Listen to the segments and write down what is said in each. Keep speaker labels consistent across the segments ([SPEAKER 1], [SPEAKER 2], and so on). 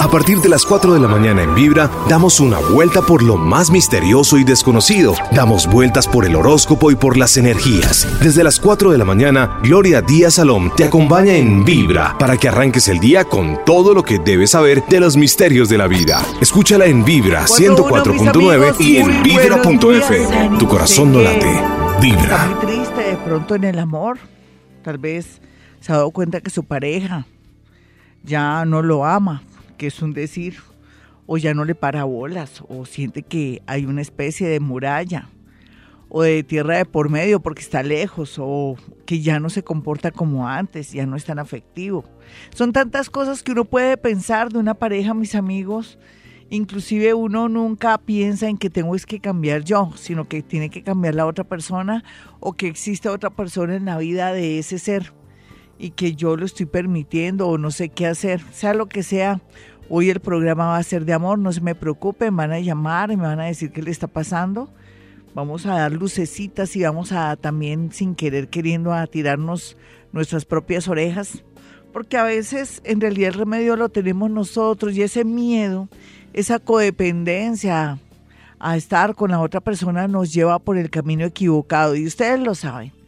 [SPEAKER 1] A partir de las 4 de la mañana en Vibra, damos una vuelta por lo más misterioso y desconocido. Damos vueltas por el horóscopo y por las energías. Desde las 4 de la mañana, Gloria Díaz Salom te acompaña en Vibra para que arranques el día con todo lo que debes saber de los misterios de la vida. Escúchala en Vibra 104.9 y en vibra.f. Tu corazón no late. Vibra.
[SPEAKER 2] Está muy triste de pronto en el amor. Tal vez se ha dado cuenta que su pareja ya no lo ama, que es un decir, o ya no le para bolas, o siente que hay una especie de muralla, o de tierra de por medio porque está lejos, o que ya no se comporta como antes, ya no es tan afectivo. Son tantas cosas que uno puede pensar de una pareja, mis amigos. Inclusive uno nunca piensa en que tengo es que cambiar yo, sino que tiene que cambiar la otra persona o que existe otra persona en la vida de ese ser y que yo lo estoy permitiendo o no sé qué hacer, sea lo que sea. Hoy el programa va a ser de amor, no se me preocupen, van a llamar me van a decir qué le está pasando. Vamos a dar lucecitas y vamos a también sin querer queriendo a tirarnos nuestras propias orejas, porque a veces en realidad el remedio lo tenemos nosotros y ese miedo, esa codependencia a estar con la otra persona nos lleva por el camino equivocado y ustedes lo saben.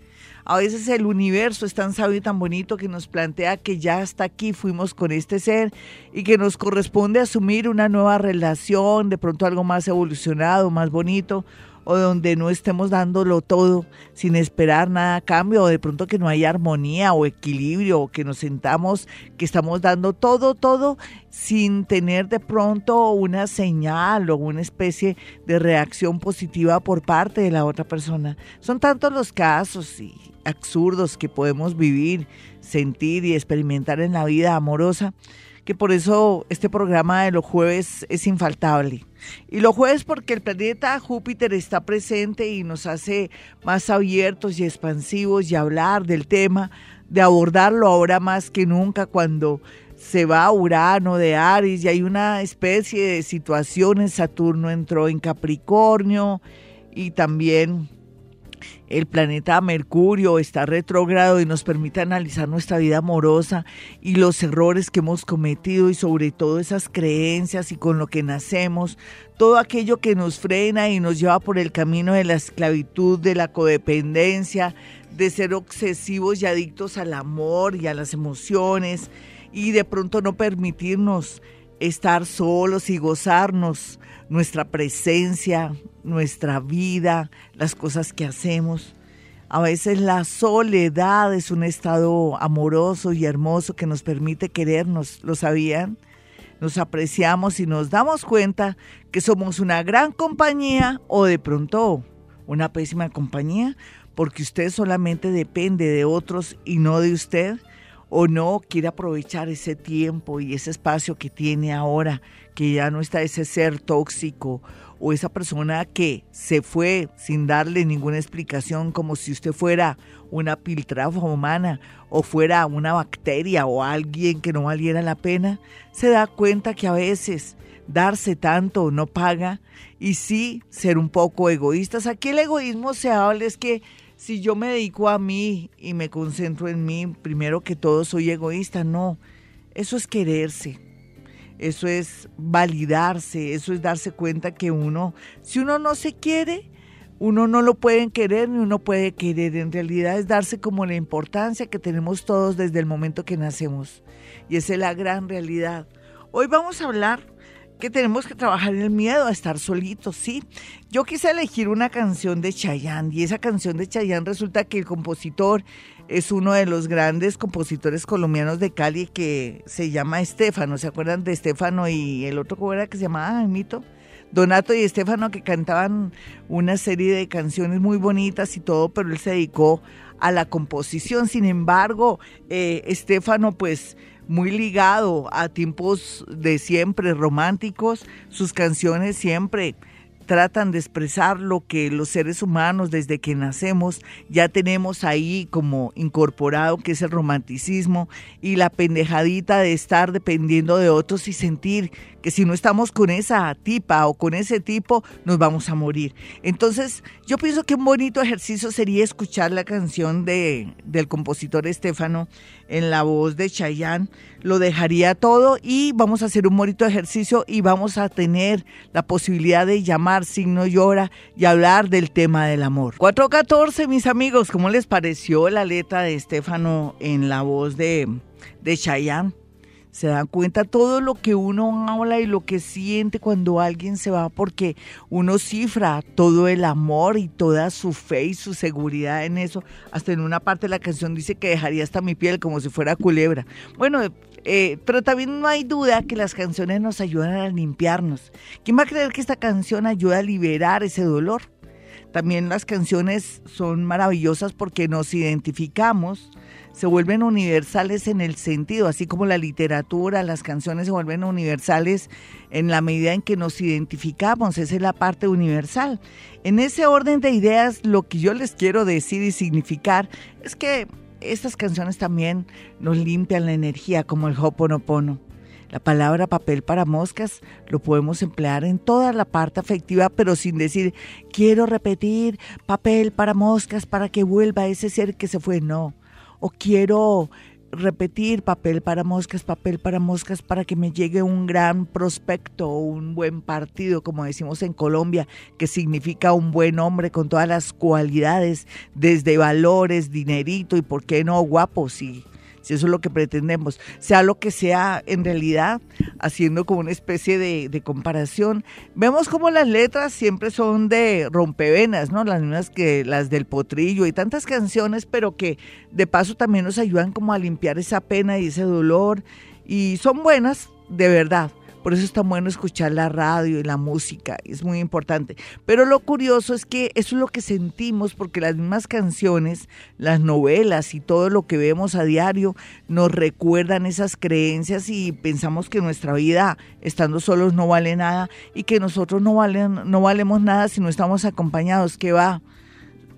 [SPEAKER 2] A veces el universo es tan sabio y tan bonito que nos plantea que ya hasta aquí fuimos con este ser y que nos corresponde asumir una nueva relación, de pronto algo más evolucionado, más bonito, o donde no estemos dándolo todo sin esperar nada a cambio, o de pronto que no haya armonía o equilibrio, o que nos sentamos que estamos dando todo, todo sin tener de pronto una señal o una especie de reacción positiva por parte de la otra persona. Son tantos los casos y absurdos que podemos vivir, sentir y experimentar en la vida amorosa que por eso este programa de los jueves es infaltable. Y los jueves porque el planeta Júpiter está presente y nos hace más abiertos y expansivos y hablar del tema, de abordarlo ahora más que nunca cuando se va a Urano de Aries y hay una especie de situaciones, Saturno entró en Capricornio y también el planeta Mercurio está retrógrado y nos permite analizar nuestra vida amorosa y los errores que hemos cometido y sobre todo esas creencias y con lo que nacemos, todo aquello que nos frena y nos lleva por el camino de la esclavitud, de la codependencia, de ser obsesivos y adictos al amor y a las emociones y de pronto no permitirnos estar solos y gozarnos nuestra presencia, nuestra vida, las cosas que hacemos. A veces la soledad es un estado amoroso y hermoso que nos permite querernos, ¿lo sabían? Nos apreciamos y nos damos cuenta que somos una gran compañía o de pronto una pésima compañía porque usted solamente depende de otros y no de usted o no quiere aprovechar ese tiempo y ese espacio que tiene ahora, que ya no está ese ser tóxico o esa persona que se fue sin darle ninguna explicación, como si usted fuera una piltrafa humana o fuera una bacteria o alguien que no valiera la pena, se da cuenta que a veces darse tanto no paga y sí ser un poco egoístas. Aquí el egoísmo se habla es que si yo me dedico a mí y me concentro en mí, primero que todo soy egoísta, no. Eso es quererse. Eso es validarse, eso es darse cuenta que uno, si uno no se quiere, uno no lo puede querer ni uno puede querer. En realidad es darse como la importancia que tenemos todos desde el momento que nacemos. Y esa es la gran realidad. Hoy vamos a hablar que tenemos que trabajar el miedo a estar solitos, sí. Yo quise elegir una canción de Chayanne y esa canción de Chayanne resulta que el compositor es uno de los grandes compositores colombianos de Cali que se llama Estefano. ¿Se acuerdan de Estefano y el otro cómo era que se llamaba? Mito. Donato y Estefano que cantaban una serie de canciones muy bonitas y todo, pero él se dedicó a la composición. Sin embargo, eh, Estefano pues muy ligado a tiempos de siempre románticos, sus canciones siempre tratan de expresar lo que los seres humanos desde que nacemos ya tenemos ahí como incorporado, que es el romanticismo y la pendejadita de estar dependiendo de otros y sentir que si no estamos con esa tipa o con ese tipo, nos vamos a morir. Entonces, yo pienso que un bonito ejercicio sería escuchar la canción de, del compositor Estefano en la voz de Chayanne. lo dejaría todo y vamos a hacer un bonito ejercicio y vamos a tener la posibilidad de llamar signo llora y hablar del tema del amor. 414, mis amigos, ¿cómo les pareció la letra de Estefano en la voz de, de Chayanne? Se dan cuenta todo lo que uno habla y lo que siente cuando alguien se va, porque uno cifra todo el amor y toda su fe y su seguridad en eso. Hasta en una parte de la canción dice que dejaría hasta mi piel como si fuera culebra. Bueno, eh, pero también no hay duda que las canciones nos ayudan a limpiarnos. ¿Quién va a creer que esta canción ayuda a liberar ese dolor? También las canciones son maravillosas porque nos identificamos se vuelven universales en el sentido, así como la literatura, las canciones se vuelven universales en la medida en que nos identificamos, esa es la parte universal. En ese orden de ideas, lo que yo les quiero decir y significar es que estas canciones también nos limpian la energía, como el Hoponopono. La palabra papel para moscas lo podemos emplear en toda la parte afectiva, pero sin decir, quiero repetir papel para moscas para que vuelva ese ser que se fue. No, o quiero repetir papel para moscas, papel para moscas, para que me llegue un gran prospecto un buen partido, como decimos en Colombia, que significa un buen hombre con todas las cualidades, desde valores, dinerito y, ¿por qué no, guapo? Sí si eso es lo que pretendemos, sea lo que sea en realidad, haciendo como una especie de, comparación. Vemos como las letras siempre son de rompevenas, ¿no? Las mismas que las del potrillo y tantas canciones, pero que de paso también nos ayudan como a limpiar esa pena y ese dolor y son buenas de verdad. Por eso es tan bueno escuchar la radio y la música, es muy importante. Pero lo curioso es que eso es lo que sentimos porque las mismas canciones, las novelas y todo lo que vemos a diario nos recuerdan esas creencias y pensamos que nuestra vida estando solos no vale nada y que nosotros no, valen, no valemos nada si no estamos acompañados. Que va,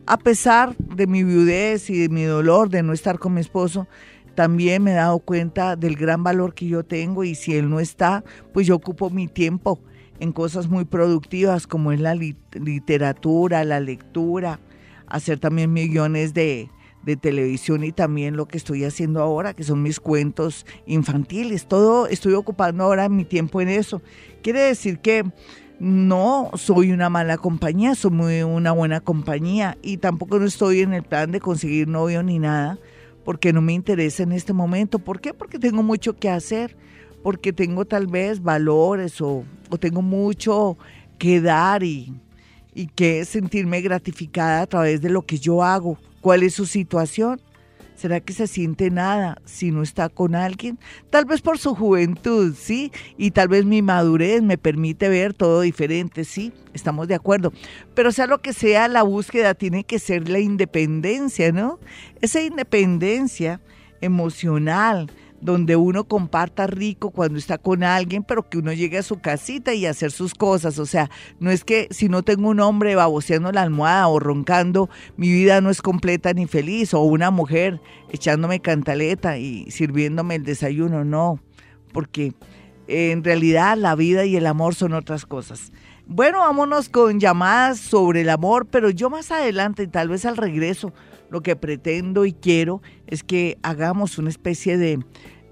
[SPEAKER 2] a pesar de mi viudez y de mi dolor de no estar con mi esposo, también me he dado cuenta del gran valor que yo tengo y si él no está, pues yo ocupo mi tiempo en cosas muy productivas como es la literatura, la lectura, hacer también millones de, de televisión y también lo que estoy haciendo ahora, que son mis cuentos infantiles. Todo estoy ocupando ahora mi tiempo en eso. Quiere decir que no soy una mala compañía, soy muy una buena compañía y tampoco no estoy en el plan de conseguir novio ni nada porque no me interesa en este momento. ¿Por qué? Porque tengo mucho que hacer, porque tengo tal vez valores o, tengo mucho que dar y, y que sentirme gratificada a través de lo que yo hago. ¿Cuál es su situación? ¿Será que se siente nada si no está con alguien? Tal vez por su juventud, ¿sí? Y tal vez mi madurez me permite ver todo diferente, ¿sí? Estamos de acuerdo. Pero sea lo que sea, la búsqueda tiene que ser la independencia, ¿no? Esa independencia emocional, donde uno comparta rico cuando está con alguien, pero que uno llegue a su casita y hacer sus cosas. O sea, no es que si no tengo un hombre baboseando la almohada o roncando, mi vida no es completa ni feliz, o una mujer echándome cantaleta y sirviéndome el desayuno, no, porque en realidad la vida y el amor son otras cosas. Bueno, vámonos con llamadas sobre el amor, pero yo más adelante, tal vez al regreso, lo que pretendo y quiero es que hagamos una especie de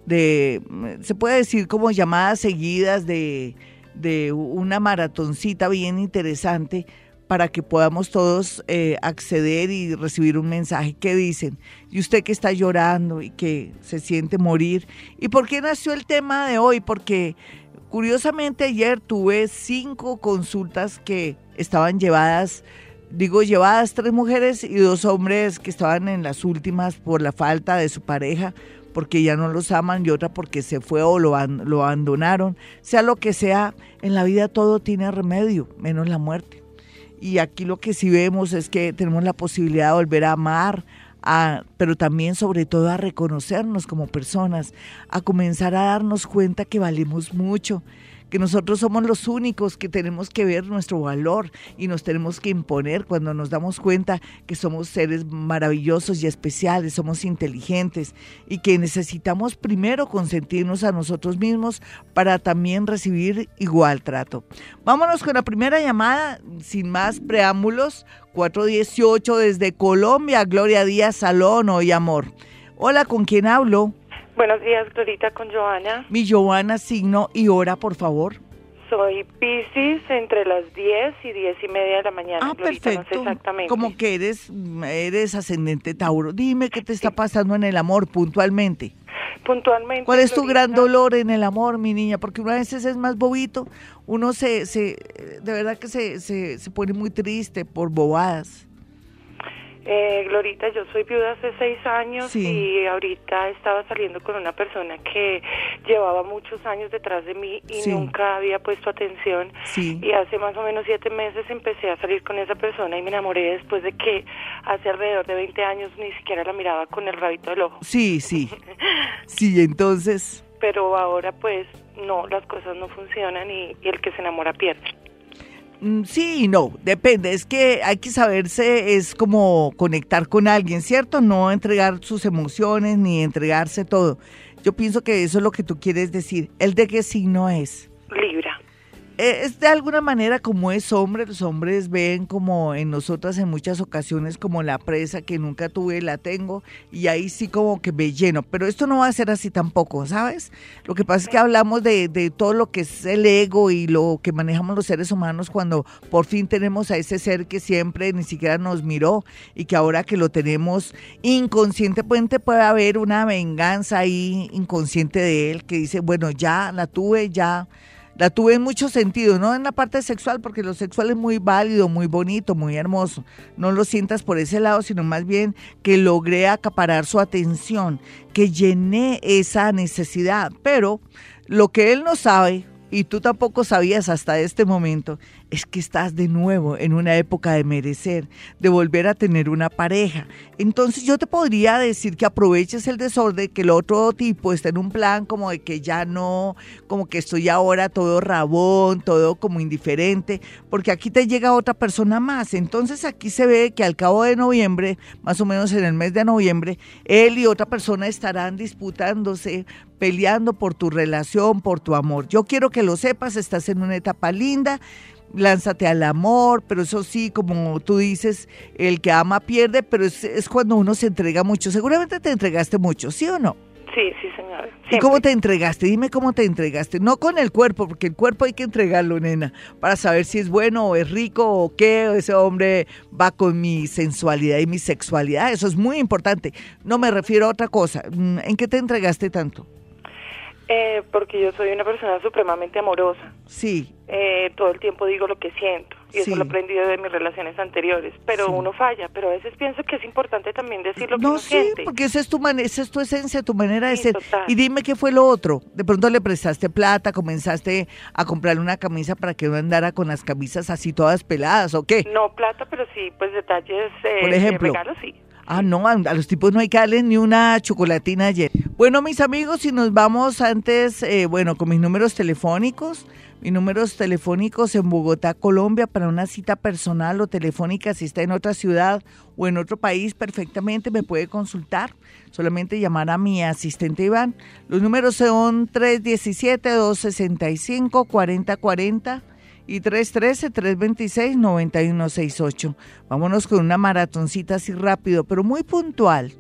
[SPEAKER 2] de, se puede decir como llamadas seguidas de, de una maratoncita bien interesante para que podamos todos eh, acceder y recibir un mensaje que dicen, y usted que está llorando y que se siente morir. ¿Y por qué nació el tema de hoy? Porque curiosamente ayer tuve cinco consultas que estaban llevadas, digo llevadas tres mujeres y dos hombres que estaban en las últimas por la falta de su pareja porque ya no los aman y otra porque se fue o lo, abandonaron. Sea lo que sea, en la vida todo tiene remedio, menos la muerte. Y aquí lo que sí vemos es que tenemos la posibilidad de volver a amar, a, pero también sobre todo a reconocernos como personas, a comenzar a darnos cuenta que valemos mucho, que nosotros somos los únicos que tenemos que ver nuestro valor y nos tenemos que imponer cuando nos damos cuenta que somos seres maravillosos y especiales, somos inteligentes y que necesitamos primero consentirnos a nosotros mismos para también recibir igual trato. Vámonos con la primera llamada, sin más preámbulos, 418 desde Colombia, Gloria Díaz Salón, hoy amor. Hola, ¿con quién hablo?
[SPEAKER 3] Buenos días, Glorita, con Joana.
[SPEAKER 2] Mi Joana, signo y hora, por favor.
[SPEAKER 3] Soy Pisces entre las 10 y 10 y media de la mañana.
[SPEAKER 2] Ah,
[SPEAKER 3] Glorita, no sé
[SPEAKER 2] perfecto.
[SPEAKER 3] exactamente.
[SPEAKER 2] Como que eres, eres ascendente Tauro. Dime qué te está pasando en el amor puntualmente.
[SPEAKER 3] Puntualmente.
[SPEAKER 2] ¿Cuál es tu gran dolor en el amor, mi niña? Porque uno a veces es más bobito, uno se, se de verdad que se, se, se pone muy triste por bobadas.
[SPEAKER 3] Eh, Glorita, yo soy viuda hace seis años
[SPEAKER 2] Sí.
[SPEAKER 3] y ahorita estaba saliendo con una persona que llevaba muchos años detrás de mí y
[SPEAKER 2] Sí.
[SPEAKER 3] nunca había puesto atención.
[SPEAKER 2] Sí.
[SPEAKER 3] Y hace más o menos siete meses empecé a salir con esa persona y me enamoré después de que hace alrededor de 20 años ni siquiera la miraba con el rabito del ojo.
[SPEAKER 2] Sí, sí. Sí, entonces,
[SPEAKER 3] Pero ahora pues no, las cosas no funcionan y, y el que se enamora pierde.
[SPEAKER 2] Mm, sí y no, depende. Es que hay que saberse, es como conectar con alguien, ¿cierto? No entregar sus emociones ni entregarse todo. Yo pienso que eso es lo que tú quieres decir. ¿El de qué signo es? Eh, Es de alguna manera como es hombre, los hombres ven como en nosotras en muchas ocasiones como la presa que nunca tuve, la tengo y ahí sí como que me lleno, pero esto no va a ser así tampoco, ¿sabes? Lo que pasa es que hablamos de, de todo lo que es el ego y lo que manejamos los seres humanos cuando por fin tenemos a ese ser que siempre ni siquiera nos miró y que ahora que lo tenemos inconscientemente puede haber una venganza ahí inconsciente de él que dice, bueno, ya la tuve, ya la tuve en muchos sentidos, no en la parte sexual, porque lo sexual es muy válido, muy bonito, muy hermoso. No lo sientas por ese lado, sino más bien que logré acaparar su atención, que llené esa necesidad. Pero lo que él no sabe, y tú tampoco sabías hasta este momento, es que estás de nuevo en una época de merecer, de volver a tener una pareja. Entonces yo te podría decir que aproveches el desorden, que el otro tipo está en un plan como de que ya no, como que estoy ahora todo rabón, todo como indiferente, porque aquí te llega otra persona más. Entonces aquí se ve que al cabo de noviembre, más o menos en el mes de noviembre, él y otra persona estarán disputándose, peleando por tu relación, por tu amor. Yo quiero que lo sepas, estás en una etapa linda lánzate al amor, pero eso sí, como tú dices, el que ama pierde, pero es, es cuando uno se entrega mucho. Seguramente te entregaste mucho, ¿sí o no?
[SPEAKER 3] Sí, sí, señora.
[SPEAKER 2] ¿Y cómo te entregaste? Dime cómo te entregaste. No con el cuerpo, porque el cuerpo hay que entregarlo, nena, para saber si es bueno o es rico o qué, o ese hombre va con mi sensualidad y mi sexualidad. Eso es muy importante. No me refiero a otra cosa. Mm, ¿En qué te entregaste tanto?
[SPEAKER 3] Eh, porque yo soy una persona supremamente amorosa.
[SPEAKER 2] Sí,
[SPEAKER 3] Eh, todo el tiempo digo lo que siento. Y eso
[SPEAKER 2] Sí.
[SPEAKER 3] lo he aprendido de mis relaciones anteriores. Pero
[SPEAKER 2] Sí.
[SPEAKER 3] uno falla. Pero a veces pienso que es importante también decir lo que
[SPEAKER 2] no,
[SPEAKER 3] uno
[SPEAKER 2] sí,
[SPEAKER 3] siente.
[SPEAKER 2] porque esa es tu man- esa es tu esencia, tu manera de ser.
[SPEAKER 3] total.
[SPEAKER 2] Y dime qué fue lo otro. De pronto le prestaste plata, comenzaste a comprarle una camisa para que no andara con las camisas así todas peladas, ¿o qué?
[SPEAKER 3] No plata, pero sí, pues detalles eh,
[SPEAKER 2] Por
[SPEAKER 3] de
[SPEAKER 2] ejemplo.
[SPEAKER 3] regalos, sí.
[SPEAKER 2] Ah, no, a, los tipos no hay que darles ni una chocolatina ayer. Bueno, mis amigos, si nos vamos antes, eh, bueno, con mis números telefónicos, mis números telefónicos en Bogotá, Colombia, para una cita personal o telefónica, si está en otra ciudad o en otro país, perfectamente me puede consultar. Solamente llamar a mi asistente Iván. Los números son 317-265-4040 y 313-326-9168. Vámonos con una maratoncita así rápido, pero muy puntual.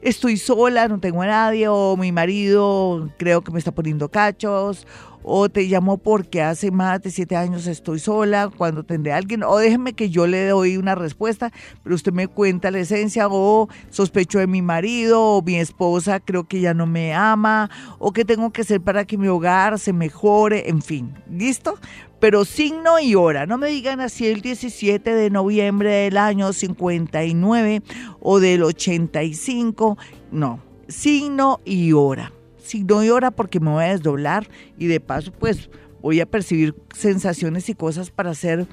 [SPEAKER 2] Estoy sola, no tengo a nadie, o mi marido creo que me está poniendo cachos, o te llamo porque hace más de siete años estoy sola, cuando tendré a alguien, o déjeme que yo le doy una respuesta, pero usted me cuenta la esencia, o sospecho de mi marido, o mi esposa creo que ya no me ama, o qué tengo que hacer para que mi hogar se mejore, en fin, ¿listo? Pero signo y hora, no me digan así el 17 de noviembre del año 59 o del 85, no, signo y hora signo y hora porque me voy a desdoblar y de paso pues voy a percibir sensaciones y cosas para ser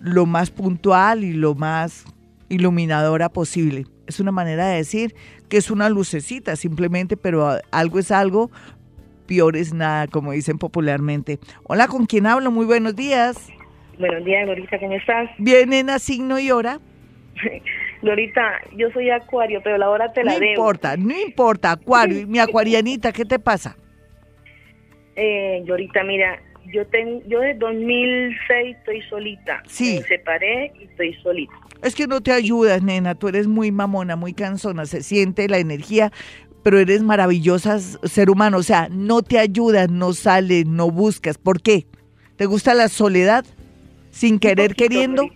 [SPEAKER 2] lo más puntual y lo más iluminadora posible. Es una manera de decir que es una lucecita simplemente, pero algo es algo, peor es nada, como dicen popularmente. Hola, ¿con quién hablo? Muy buenos días.
[SPEAKER 4] Buenos días, Glorita, ¿cómo estás?
[SPEAKER 2] ¿Vienen a signo y hora?
[SPEAKER 4] Glorita, yo soy acuario, pero la hora te la
[SPEAKER 2] no
[SPEAKER 4] debo.
[SPEAKER 2] importa, no importa, acuario. Mi acuarianita, ¿qué te pasa?
[SPEAKER 4] Eh, Glorita, mira, yo ten, yo desde 2006 estoy solita.
[SPEAKER 2] Sí.
[SPEAKER 4] Me separé y estoy solita.
[SPEAKER 2] Es que no te ayudas, nena, tú eres muy mamona, muy cansona, se siente la energía, pero eres maravillosa ser humano. O sea, no te ayudas, no sales, no buscas. ¿Por qué? ¿Te gusta la soledad? Sin querer, queriendo.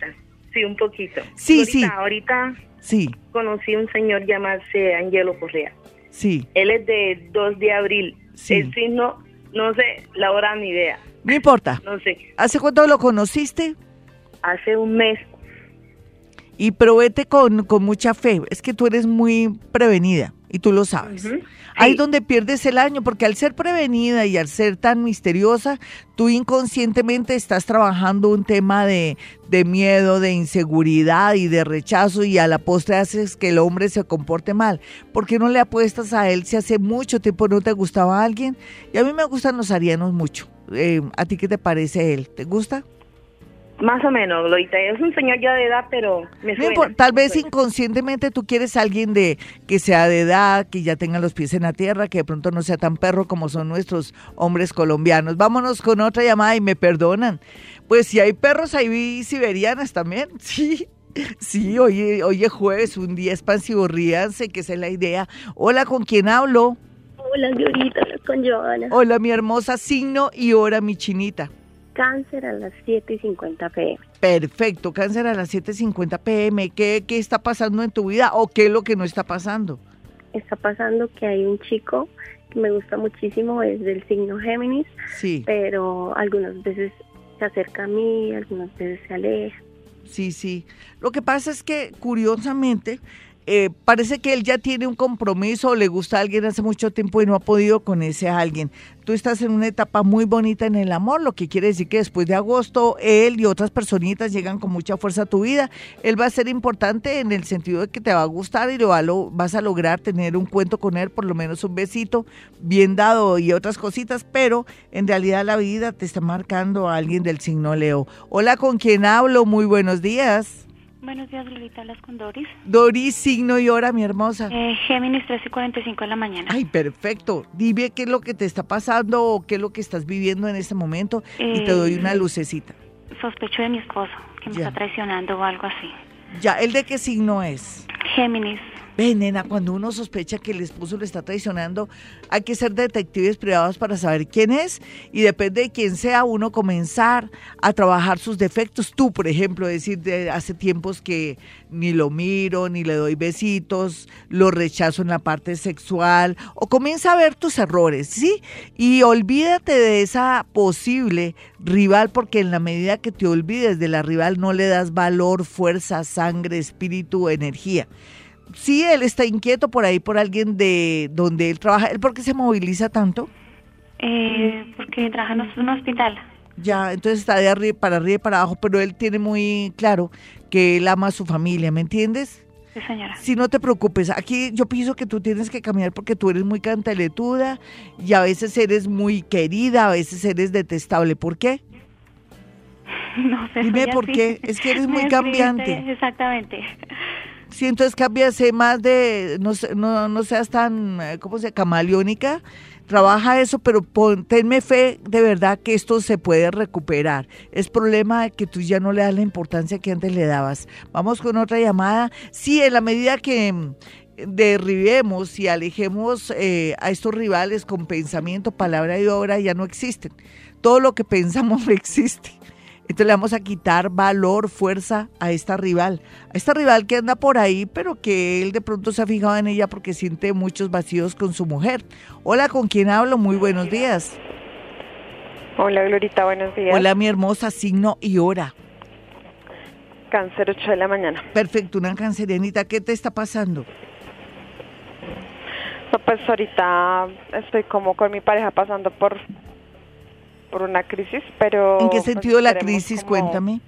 [SPEAKER 4] Sí, un poquito.
[SPEAKER 2] Sí, sí.
[SPEAKER 4] Ahorita
[SPEAKER 2] sí.
[SPEAKER 4] conocí un señor llamado Angelo Correa.
[SPEAKER 2] Sí.
[SPEAKER 4] Él es de 2 de abril. Sí. El signo, no sé la hora ni idea.
[SPEAKER 2] No importa.
[SPEAKER 4] No sé.
[SPEAKER 2] ¿Hace cuánto lo conociste?
[SPEAKER 4] Hace un mes.
[SPEAKER 2] Y probete con, con mucha fe. Es que tú eres muy prevenida y tú lo sabes. Ahí es donde pierdes el año, porque al ser prevenida y al ser tan misteriosa, tú inconscientemente estás trabajando un tema de, de miedo, de inseguridad y de rechazo y a la postre haces que el hombre se comporte mal. ¿Por qué no le apuestas a él si hace mucho tiempo no te gustaba alguien? Y a mí me gustan los arianos mucho. Eh, ¿A ti qué te parece él? ¿Te gusta?
[SPEAKER 4] Más o menos, Lolita. Es un señor ya de edad, pero me suena,
[SPEAKER 2] Tal vez inconscientemente tú quieres a alguien de que sea de edad, que ya tenga los pies en la tierra, que de pronto no sea tan perro como son nuestros hombres colombianos. Vámonos con otra llamada y me perdonan. Pues si hay perros, hay siberianas también. Sí. Sí, hoy, hoy es jueves, un día expansivo, ríanse, que esa es la idea. Hola, ¿con quién hablo?
[SPEAKER 5] Hola, Glorita, con Joana.
[SPEAKER 2] Hola, mi hermosa signo y hora, mi chinita.
[SPEAKER 5] Cáncer a las 7.50 pm.
[SPEAKER 2] Perfecto, cáncer a las 7.50 pm. ¿Qué, ¿Qué está pasando en tu vida o qué es lo que no está pasando?
[SPEAKER 5] Está pasando que hay un chico que me gusta muchísimo, es del signo Géminis,
[SPEAKER 2] sí.
[SPEAKER 5] pero algunas veces se acerca a mí, algunas veces se aleja.
[SPEAKER 2] Sí, sí. Lo que pasa es que, curiosamente, eh, parece que él ya tiene un compromiso o le gusta a alguien hace mucho tiempo y no ha podido con ese alguien. Tú estás en una etapa muy bonita en el amor, lo que quiere decir que después de agosto él y otras personitas llegan con mucha fuerza a tu vida. Él va a ser importante en el sentido de que te va a gustar y lo, vas a lograr tener un cuento con él, por lo menos un besito bien dado y otras cositas, pero en realidad la vida te está marcando a alguien del signo Leo. Hola, ¿con quién hablo? Muy buenos días.
[SPEAKER 6] Buenos días, Lolita. Hablas con Doris.
[SPEAKER 2] Doris, signo y hora, mi hermosa.
[SPEAKER 6] Eh, Géminis, 3 y 45 de la mañana.
[SPEAKER 2] Ay, perfecto. Dime qué es lo que te está pasando o qué es lo que estás viviendo en este momento y te doy una eh, lucecita.
[SPEAKER 6] Sospecho de mi esposo, que me está traicionando o algo así.
[SPEAKER 2] Ya, ¿el de qué signo es?
[SPEAKER 6] Géminis.
[SPEAKER 2] Ven, nena, cuando uno sospecha que el esposo le está traicionando, hay que ser detectives privados para saber quién es y depende de quién sea uno comenzar a trabajar sus defectos. Tú, por ejemplo, decir de hace tiempos que ni lo miro, ni le doy besitos, lo rechazo en la parte sexual o comienza a ver tus errores, ¿sí? Y olvídate de esa posible rival porque en la medida que te olvides de la rival no le das valor, fuerza, sangre, espíritu, energía sí, él está inquieto por ahí por alguien de donde él trabaja. ¿Él por qué se moviliza tanto?
[SPEAKER 6] Eh, porque trabaja en un hospital.
[SPEAKER 2] Ya, entonces está de arriba para arriba y para abajo, pero él tiene muy claro que él ama a su familia, ¿me entiendes?
[SPEAKER 6] Sí, señora.
[SPEAKER 2] Si no te preocupes, aquí yo pienso que tú tienes que caminar porque tú eres muy cantaletuda y a veces eres muy querida, a veces eres detestable. ¿Por qué?
[SPEAKER 6] No sé.
[SPEAKER 2] Dime por qué. Es que eres muy cambiante.
[SPEAKER 6] Exactamente.
[SPEAKER 2] Sí, entonces cámbiase más de, no, no, no seas tan, eh, ¿cómo se? Camaleónica. Trabaja eso, pero tenme fe de verdad que esto se puede recuperar. Es problema que tú ya no le das la importancia que antes le dabas. Vamos con otra llamada. Sí, en la medida que mm, derribemos y alejemos eh, a estos rivales con pensamiento, palabra y obra, ya no existen. Todo lo que pensamos no existe. Entonces le vamos a quitar valor, fuerza a esta rival, a esta rival que anda por ahí, pero que él de pronto se ha fijado en ella porque siente muchos vacíos con su mujer. Hola, ¿con quién hablo? Muy buenos días.
[SPEAKER 7] Hola, Glorita, buenos días.
[SPEAKER 2] Hola, mi hermosa, signo y hora.
[SPEAKER 7] Cáncer 8 de la mañana.
[SPEAKER 2] Perfecto, una cancerianita, ¿qué te está pasando?
[SPEAKER 7] No, pues ahorita estoy como con mi pareja pasando por por una crisis, pero...
[SPEAKER 2] ¿En qué pues, sentido la crisis? Cuéntame.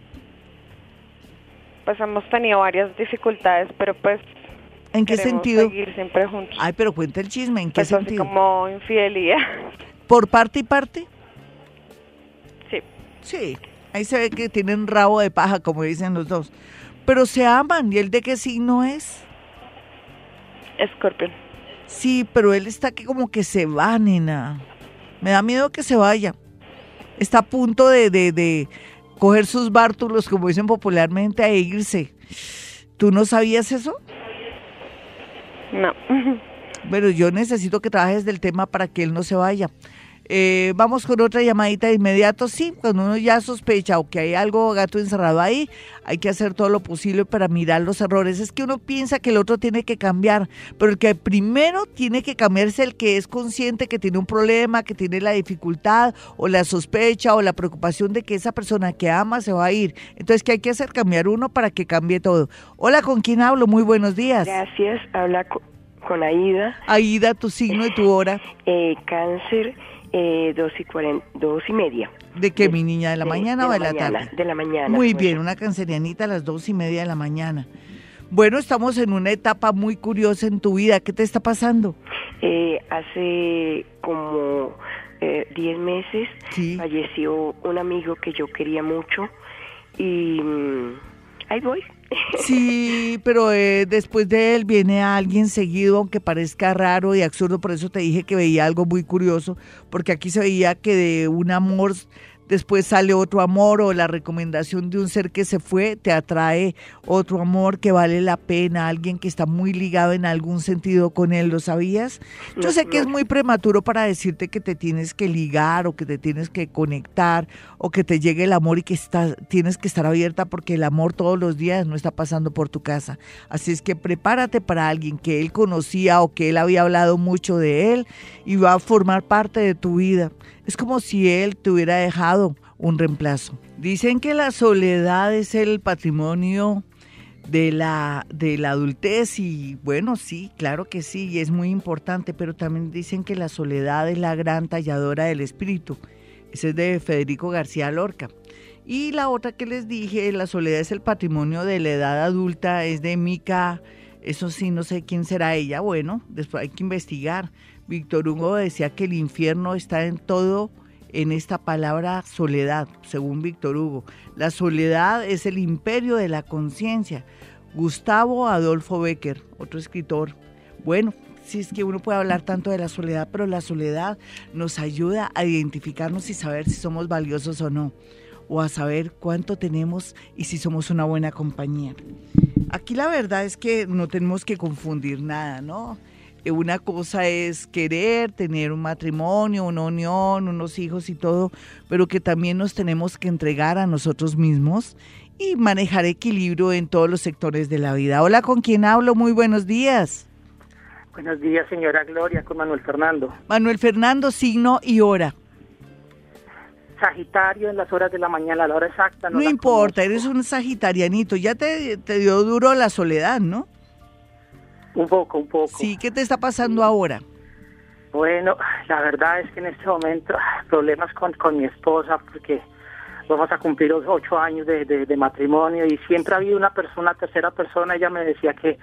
[SPEAKER 7] Pues hemos tenido varias dificultades, pero pues...
[SPEAKER 2] ¿En qué sentido?
[SPEAKER 7] seguir siempre juntos.
[SPEAKER 2] Ay, pero cuenta el chisme, ¿en qué
[SPEAKER 7] pues
[SPEAKER 2] sentido?
[SPEAKER 7] Así como infidelidad.
[SPEAKER 2] ¿Por parte y parte?
[SPEAKER 7] Sí.
[SPEAKER 2] Sí, ahí se ve que tienen rabo de paja, como dicen los dos. Pero se aman, ¿y él de qué signo es?
[SPEAKER 7] Escorpión.
[SPEAKER 2] Sí, pero él está que como que se va, nena. Me da miedo que se vaya está a punto de, de, coger sus bártulos, como dicen popularmente, e irse. ¿Tú no sabías eso?
[SPEAKER 7] No.
[SPEAKER 2] Bueno, yo necesito que trabajes del tema para que él no se vaya. Eh, vamos con otra llamadita de inmediato. Sí, cuando uno ya sospecha o que hay algo gato encerrado ahí, hay que hacer todo lo posible para mirar los errores. Es que uno piensa que el otro tiene que cambiar, pero el que primero tiene que cambiarse el que es consciente que tiene un problema, que tiene la dificultad o la sospecha o la preocupación de que esa persona que ama se va a ir. Entonces, ¿qué hay que hacer? Cambiar uno para que cambie todo. Hola, ¿con quién hablo? Muy buenos días.
[SPEAKER 8] Gracias. Habla con Aida.
[SPEAKER 2] Aida, tu signo y tu hora.
[SPEAKER 8] Eh, cáncer eh, dos, y dos y media.
[SPEAKER 2] ¿De qué, mi niña? ¿De la mañana o de la, tarde?
[SPEAKER 8] De la mañana.
[SPEAKER 2] Muy bien, una cancerianita a las dos y media de la mañana. Bueno, estamos en una etapa muy curiosa en tu vida. ¿Qué te está pasando?
[SPEAKER 8] Eh, hace como eh, diez meses falleció un amigo que yo quería mucho y mm, ahí voy,
[SPEAKER 2] Sí, pero eh, después de él viene alguien seguido, aunque parezca raro y absurdo, por eso te dije que veía algo muy curioso, porque aquí se veía que de un amor después sale otro amor o la recomendación de un ser que se fue, te atrae otro amor que vale la pena, alguien que está muy ligado en algún sentido con él, ¿lo sabías? Yo sé que es muy prematuro para decirte que te tienes que ligar o que te tienes que conectar o que te llegue el amor y que estás, tienes que estar abierta porque el amor todos los días no está pasando por tu casa. Así es que prepárate para alguien que él conocía o que él había hablado mucho de él y va a formar parte de tu vida. Es como si él te hubiera dejado un reemplazo. Dicen que la soledad es el patrimonio de la, de la adultez y bueno, sí, claro que sí, y es muy importante, pero también dicen que la soledad es la gran talladora del espíritu. Ese es de Federico García Lorca. Y la otra que les dije, la soledad es el patrimonio de la edad adulta, es de Mica, eso sí, no sé quién será ella, bueno, después hay que investigar. Víctor Hugo decía que el infierno está en todo, en esta palabra soledad, según Víctor Hugo. La soledad es el imperio de la conciencia. Gustavo Adolfo Becker, otro escritor. Bueno, si es que uno puede hablar tanto de la soledad, pero la soledad nos ayuda a identificarnos y saber si somos valiosos o no, o a saber cuánto tenemos y si somos una buena compañía. Aquí la verdad es que no tenemos que confundir nada, ¿no? Una cosa es querer tener un matrimonio, una unión, unos hijos y todo, pero que también nos tenemos que entregar a nosotros mismos y manejar equilibrio en todos los sectores de la vida. Hola, ¿con quién hablo? Muy buenos días.
[SPEAKER 9] Buenos días, señora Gloria, con Manuel Fernando.
[SPEAKER 2] Manuel Fernando, signo y hora.
[SPEAKER 9] Sagitario en las horas de la mañana, a la hora exacta.
[SPEAKER 2] No, importa, eres un sagitarianito. Ya te, te dio duro la soledad, ¿no?
[SPEAKER 9] Un poco, un poco.
[SPEAKER 2] Sí, ¿qué te está pasando ahora?
[SPEAKER 9] Bueno, la verdad es que en este momento problemas con, con mi esposa porque vamos a cumplir los ocho años de, de, matrimonio y siempre ha habido una persona, tercera persona, ella me decía que,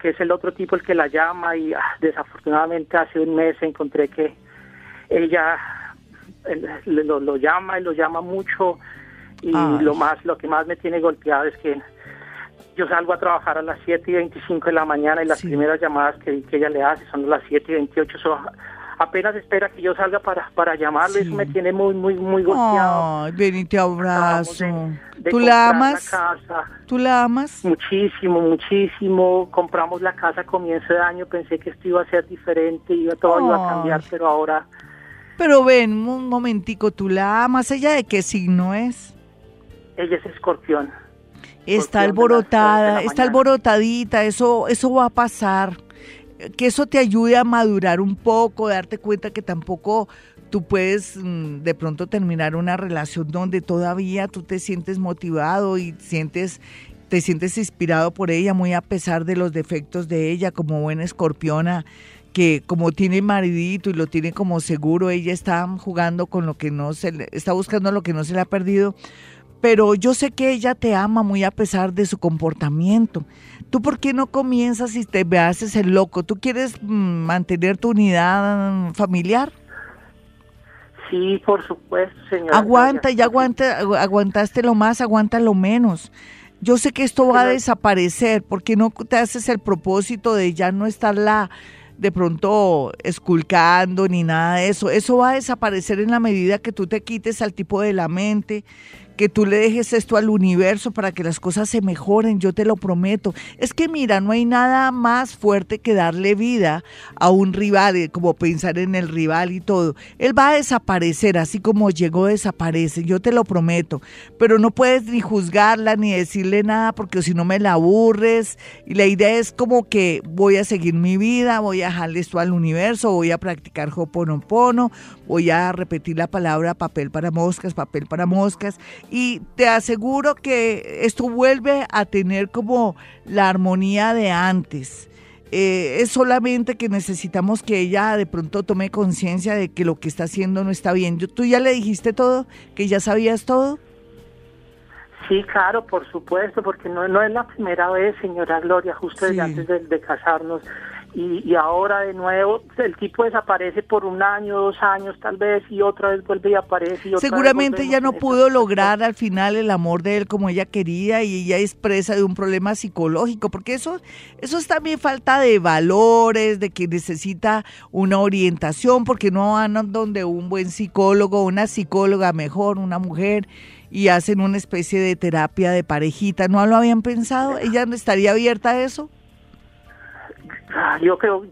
[SPEAKER 9] que es el otro tipo el que la llama y ah, desafortunadamente hace un mes encontré que ella lo, lo llama y lo llama mucho y lo más lo que más me tiene golpeado es que yo salgo a trabajar a las 7 y 25 de la mañana y las primeras llamadas que, ella le hace son las 7 y 28. apenas espera que yo salga para, para llamarle, eso me tiene muy, muy, muy golpeado.
[SPEAKER 2] Ay, ven y te abrazo. ¿Tú la amas? ¿Tú la amas?
[SPEAKER 9] Muchísimo, muchísimo. Compramos la casa a comienzo de año, pensé que esto iba a ser diferente, iba, todo iba a cambiar, pero ahora...
[SPEAKER 2] Pero ven, un momentico, ¿tú la amas? ¿Ella de qué signo es?
[SPEAKER 9] Ella es escorpión
[SPEAKER 2] está alborotada, está alborotadita, eso, eso va a pasar. Que eso te ayude a madurar un poco, darte cuenta que tampoco tú puedes mm, de pronto terminar una relación donde todavía tú te sientes motivado y sientes te sientes inspirado por ella muy a pesar de los defectos de ella como buena escorpiona que como tiene maridito y lo tiene como seguro, ella está jugando con lo que no se le, está buscando lo que no se le ha perdido, pero yo sé que ella te ama muy a pesar de su comportamiento. ¿Tú por qué no comienzas y te haces el loco? ¿Tú quieres mm, mantener tu unidad familiar?
[SPEAKER 9] Sí, por supuesto, señora.
[SPEAKER 2] Aguanta, ya aguanta, aguantaste lo más, aguanta lo menos. Yo sé que esto va a desaparecer, porque no te haces el propósito de ya no estarla de pronto esculcando ni nada de eso. Eso va a desaparecer en la medida que tú te quites al tipo de la mente, que tú le dejes esto al universo para que las cosas se mejoren, yo te lo prometo. Es que mira, no hay nada más fuerte que darle vida a un rival, eh, como pensar en el rival y todo. Él va a desaparecer, así como llegó, desaparece, yo te lo prometo. Pero no puedes ni juzgarla ni decirle nada porque si no me la aburres. Y la idea es como que voy a seguir mi vida, voy a dejarle esto al universo, voy a practicar Hoponopono, voy a repetir la palabra papel para moscas, papel para moscas y te aseguro que esto vuelve a tener como la armonía de antes. Eh, es solamente que necesitamos que ella de pronto tome conciencia de que lo que está haciendo no está bien. ¿Tú ya le dijiste todo? ¿Que ya sabías todo?
[SPEAKER 9] Sí, claro, por supuesto, porque no, no es la primera vez, señora Gloria, justo desde antes de casarnos y, ahora de nuevo el tipo desaparece por un año, dos años tal vez y otra vez vuelve y aparece. Y
[SPEAKER 2] Seguramente ella no pudo lograr al final el amor de él como ella quería y ella expresa de un problema psicológico, porque eso, eso es también falta de valores, de que necesita una orientación, porque no van donde un buen psicólogo, una psicóloga mejor, una mujer y hacen una especie de terapia de parejita. ¿No lo habían pensado? ¿Ella no estaría abierta a eso?
[SPEAKER 9] Ah, yo creo,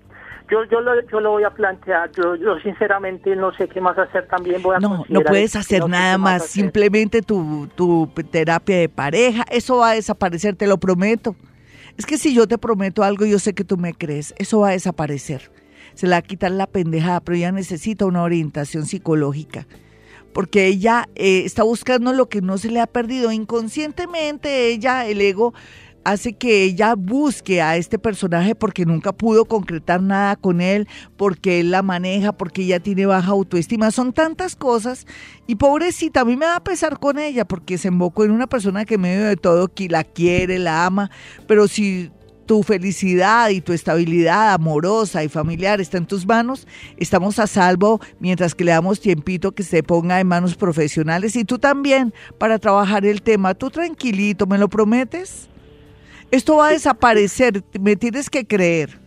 [SPEAKER 9] yo, yo, lo, yo lo voy a plantear. Yo, yo sinceramente no sé qué más hacer también. Voy a
[SPEAKER 2] no, no puedes hacer nada más. Simplemente tu, tu terapia de pareja, eso va a desaparecer, te lo prometo. Es que si yo te prometo algo, yo sé que tú me crees. Eso va a desaparecer. Se le va a quitar la pendejada, pero ella necesita una orientación psicológica. Porque ella eh, está buscando lo que no se le ha perdido. Inconscientemente, ella, el ego, hace que ella busque a este personaje porque nunca pudo concretar nada con él, porque él la maneja, porque ella tiene baja autoestima. Son tantas cosas y pobrecita, a mí me va a pesar con ella porque se embocó en una persona que medio de todo la quiere, la ama, pero si tu felicidad y tu estabilidad amorosa y familiar está en tus manos, estamos a salvo mientras que le damos tiempito que se ponga en manos profesionales y tú también para trabajar el tema. Tú tranquilito, ¿me lo prometes? Esto va a desaparecer, me tienes que creer,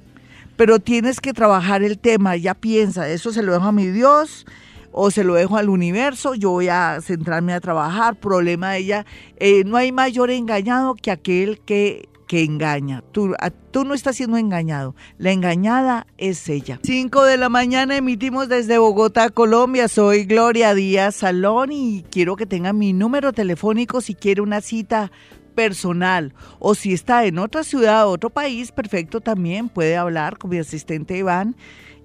[SPEAKER 2] pero tienes que trabajar el tema, ya piensa, eso se lo dejo a mi Dios o se lo dejo al universo, yo voy a centrarme a trabajar, problema de ella, eh, no hay mayor engañado que aquel que, que engaña, tú, tú no estás siendo engañado, la engañada es ella. 5 de la mañana emitimos desde Bogotá, Colombia, soy Gloria Díaz Salón y quiero que tenga mi número telefónico si quiere una cita personal o si está en otra ciudad, otro país, perfecto, también puede hablar con mi asistente Iván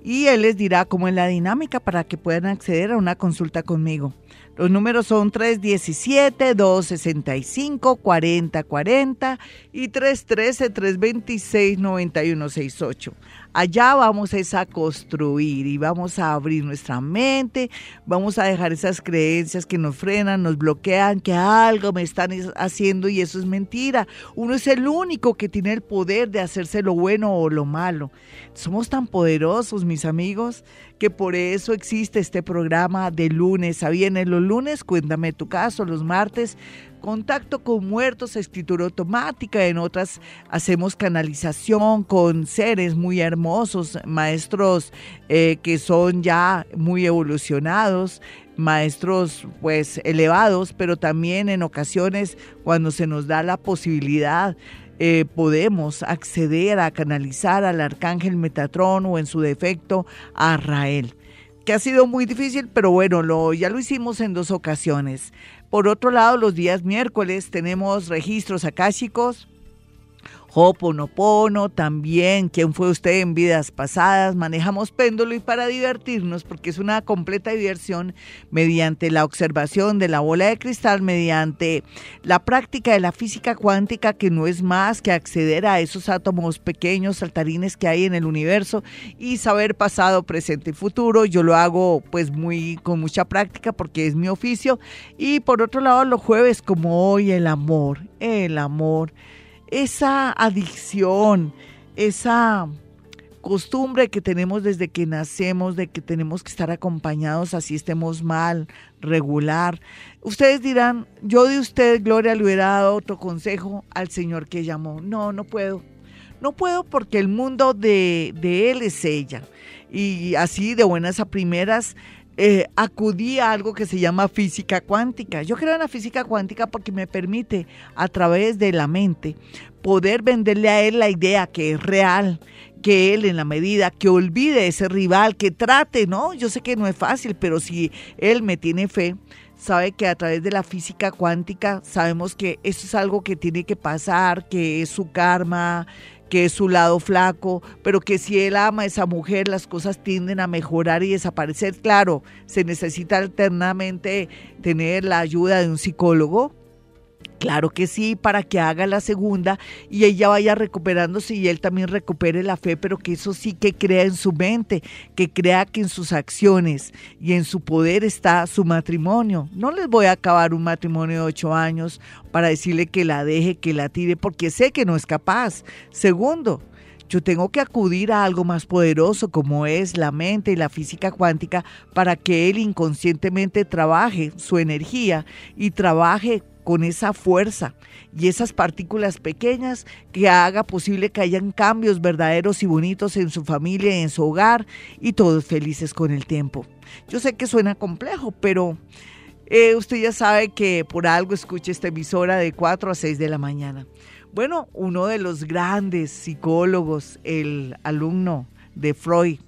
[SPEAKER 2] y él les dirá cómo es la dinámica para que puedan acceder a una consulta conmigo. Los números son 317-265-4040 y 313-326-9168. Allá vamos a construir y vamos a abrir nuestra mente, vamos a dejar esas creencias que nos frenan, nos bloquean, que algo me están haciendo y eso es mentira. Uno es el único que tiene el poder de hacerse lo bueno o lo malo. Somos tan poderosos, mis amigos, que por eso existe este programa de lunes a viernes. Los lunes, cuéntame tu caso, los martes contacto con muertos, escritura automática, en otras hacemos canalización con seres muy hermosos, maestros eh, que son ya muy evolucionados, maestros pues elevados, pero también en ocasiones cuando se nos da la posibilidad eh, podemos acceder a canalizar al arcángel Metatrón o en su defecto a Rael que ha sido muy difícil, pero bueno, lo, ya lo hicimos en dos ocasiones. Por otro lado, los días miércoles tenemos registros akáshicos Hoponopono también, quién fue usted en vidas pasadas, manejamos péndulo y para divertirnos, porque es una completa diversión mediante la observación de la bola de cristal, mediante la práctica de la física cuántica, que no es más que acceder a esos átomos pequeños, saltarines que hay en el universo y saber pasado, presente y futuro. Yo lo hago pues muy con mucha práctica porque es mi oficio. Y por otro lado, los jueves como hoy, el amor, el amor esa adicción, esa costumbre que tenemos desde que nacemos de que tenemos que estar acompañados así estemos mal, regular. Ustedes dirán, yo de usted, Gloria, le hubiera dado otro consejo al Señor que llamó. No, no puedo. No puedo porque el mundo de, de él es ella. Y así de buenas a primeras eh, acudí a algo que se llama física cuántica. Yo creo en la física cuántica porque me permite a través de la mente poder venderle a él la idea que es real, que él en la medida que olvide ese rival, que trate, ¿no? Yo sé que no es fácil, pero si él me tiene fe, sabe que a través de la física cuántica sabemos que eso es algo que tiene que pasar, que es su karma, que es su lado flaco, pero que si él ama a esa mujer, las cosas tienden a mejorar y desaparecer. Claro, se necesita alternamente tener la ayuda de un psicólogo, Claro que sí, para que haga la segunda y ella vaya recuperándose y él también recupere la fe, pero que eso sí que crea en su mente, que crea que en sus acciones y en su poder está su matrimonio. No les voy a acabar un matrimonio de ocho años para decirle que la deje, que la tire, porque sé que no es capaz. Segundo, yo tengo que acudir a algo más poderoso como es la mente y la física cuántica para que él inconscientemente trabaje su energía y trabaje con esa fuerza y esas partículas pequeñas que haga posible que hayan cambios verdaderos y bonitos en su familia en su hogar y todos felices con el tiempo. Yo sé que suena complejo, pero eh, usted ya sabe que por algo escucha esta emisora de 4 a 6 de la mañana. Bueno, uno de los grandes psicólogos, el alumno de Freud,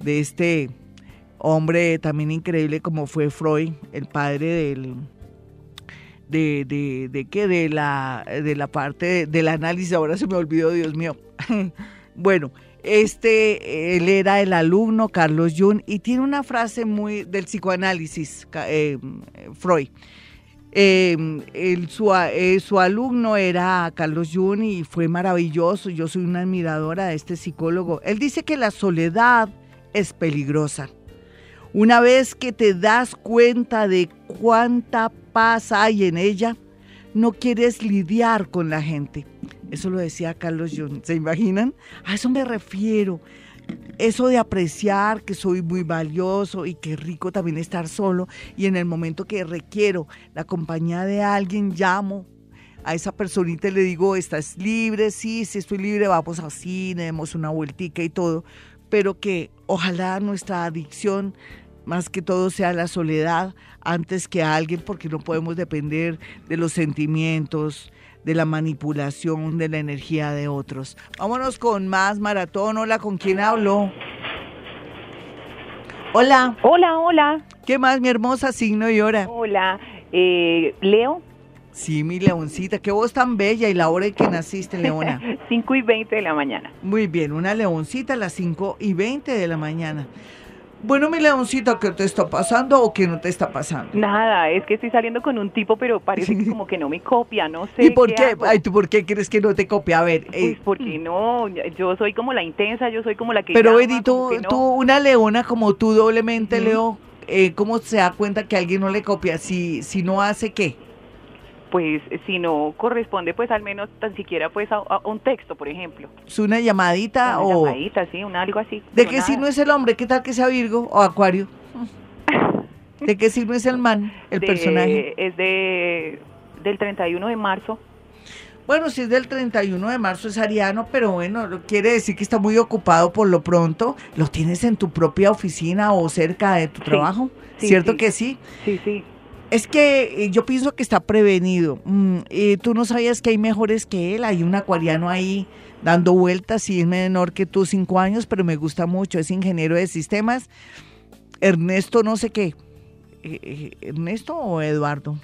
[SPEAKER 2] de este hombre también increíble como fue Freud, el padre del de, de, de qué, de la, de la parte del análisis, ahora se me olvidó, Dios mío. bueno, este, él era el alumno Carlos Jung y tiene una frase muy del psicoanálisis, eh, Freud. Em, su, eh, su, alumno era Carlos Jung y fue maravilloso. Yo soy una admiradora de este psicólogo. Él dice que la soledad es peligrosa. Una vez que te das cuenta de cuánta paz hay en ella, no quieres lidiar con la gente. Eso lo decía Carlos Jung. ¿Se imaginan? A eso me refiero. Eso de apreciar que soy muy valioso y que rico también estar solo y en el momento que requiero la compañía de alguien llamo a esa personita y le digo, ¿estás libre? Sí, sí estoy libre, vamos al cine, demos una vueltica y todo, pero que ojalá nuestra adicción más que todo sea la soledad antes que alguien, porque no podemos depender de los sentimientos, de la manipulación, de la energía de otros. Vámonos con más maratón. Hola, ¿con quién hablo? Hola.
[SPEAKER 10] Hola, hola.
[SPEAKER 2] ¿Qué más, mi hermosa signo y hora?
[SPEAKER 10] Hola, eh, Leo.
[SPEAKER 2] Sí, mi leoncita, qué voz tan bella y la hora en que naciste, Leona.
[SPEAKER 10] 5 y 20 de la mañana.
[SPEAKER 2] Muy bien, una leoncita a las 5 y 20 de la mañana. Bueno, mi leoncito, ¿qué te está pasando o qué no te está pasando?
[SPEAKER 10] Nada, es que estoy saliendo con un tipo, pero parece que como que no me copia, no sé.
[SPEAKER 2] ¿Y por qué? Ay, ¿tú por qué crees que no te copia? A ver.
[SPEAKER 10] Eh. Pues porque no, yo soy como la intensa, yo soy como la que.
[SPEAKER 2] Pero, Eddie, tú, tú, una leona como tú, doblemente, Leo, eh, ¿cómo se da cuenta que alguien no le copia? Si, si no hace qué?
[SPEAKER 10] Pues si no corresponde pues al menos tan siquiera pues a, un texto, por ejemplo.
[SPEAKER 2] ¿Es una llamadita
[SPEAKER 10] una
[SPEAKER 2] o...?
[SPEAKER 10] llamadita, sí, un algo así.
[SPEAKER 2] ¿De qué signo es el hombre? ¿Qué tal que sea Virgo o Acuario? ¿De qué signo es el man, el personaje?
[SPEAKER 10] Es de del 31 de marzo.
[SPEAKER 2] Bueno, si es del 31 de marzo es ariano, pero bueno, quiere decir que está muy ocupado por lo pronto. ¿Lo tienes en tu propia oficina o cerca de tu trabajo? ¿Cierto que sí?
[SPEAKER 10] Sí, sí.
[SPEAKER 2] Es que eh, yo pienso que está prevenido. Mm, tú no sabías que hay mejores que él. Hay un acuariano ahí dando vueltas y es menor que tú, cinco años, pero me gusta mucho. Es ingeniero de sistemas. Ernesto, no sé qué. Eh, eh, ¿Ernesto o Eduardo?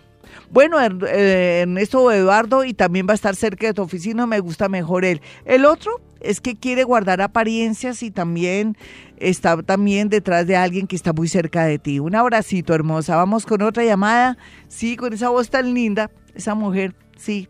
[SPEAKER 2] Bueno, Ernesto o Eduardo, y también va a estar cerca de tu oficina, me gusta mejor él. El otro es que quiere guardar apariencias y también está también detrás de alguien que está muy cerca de ti. Un abracito, hermosa. Vamos con otra llamada. Sí, con esa voz tan linda, esa mujer, sí.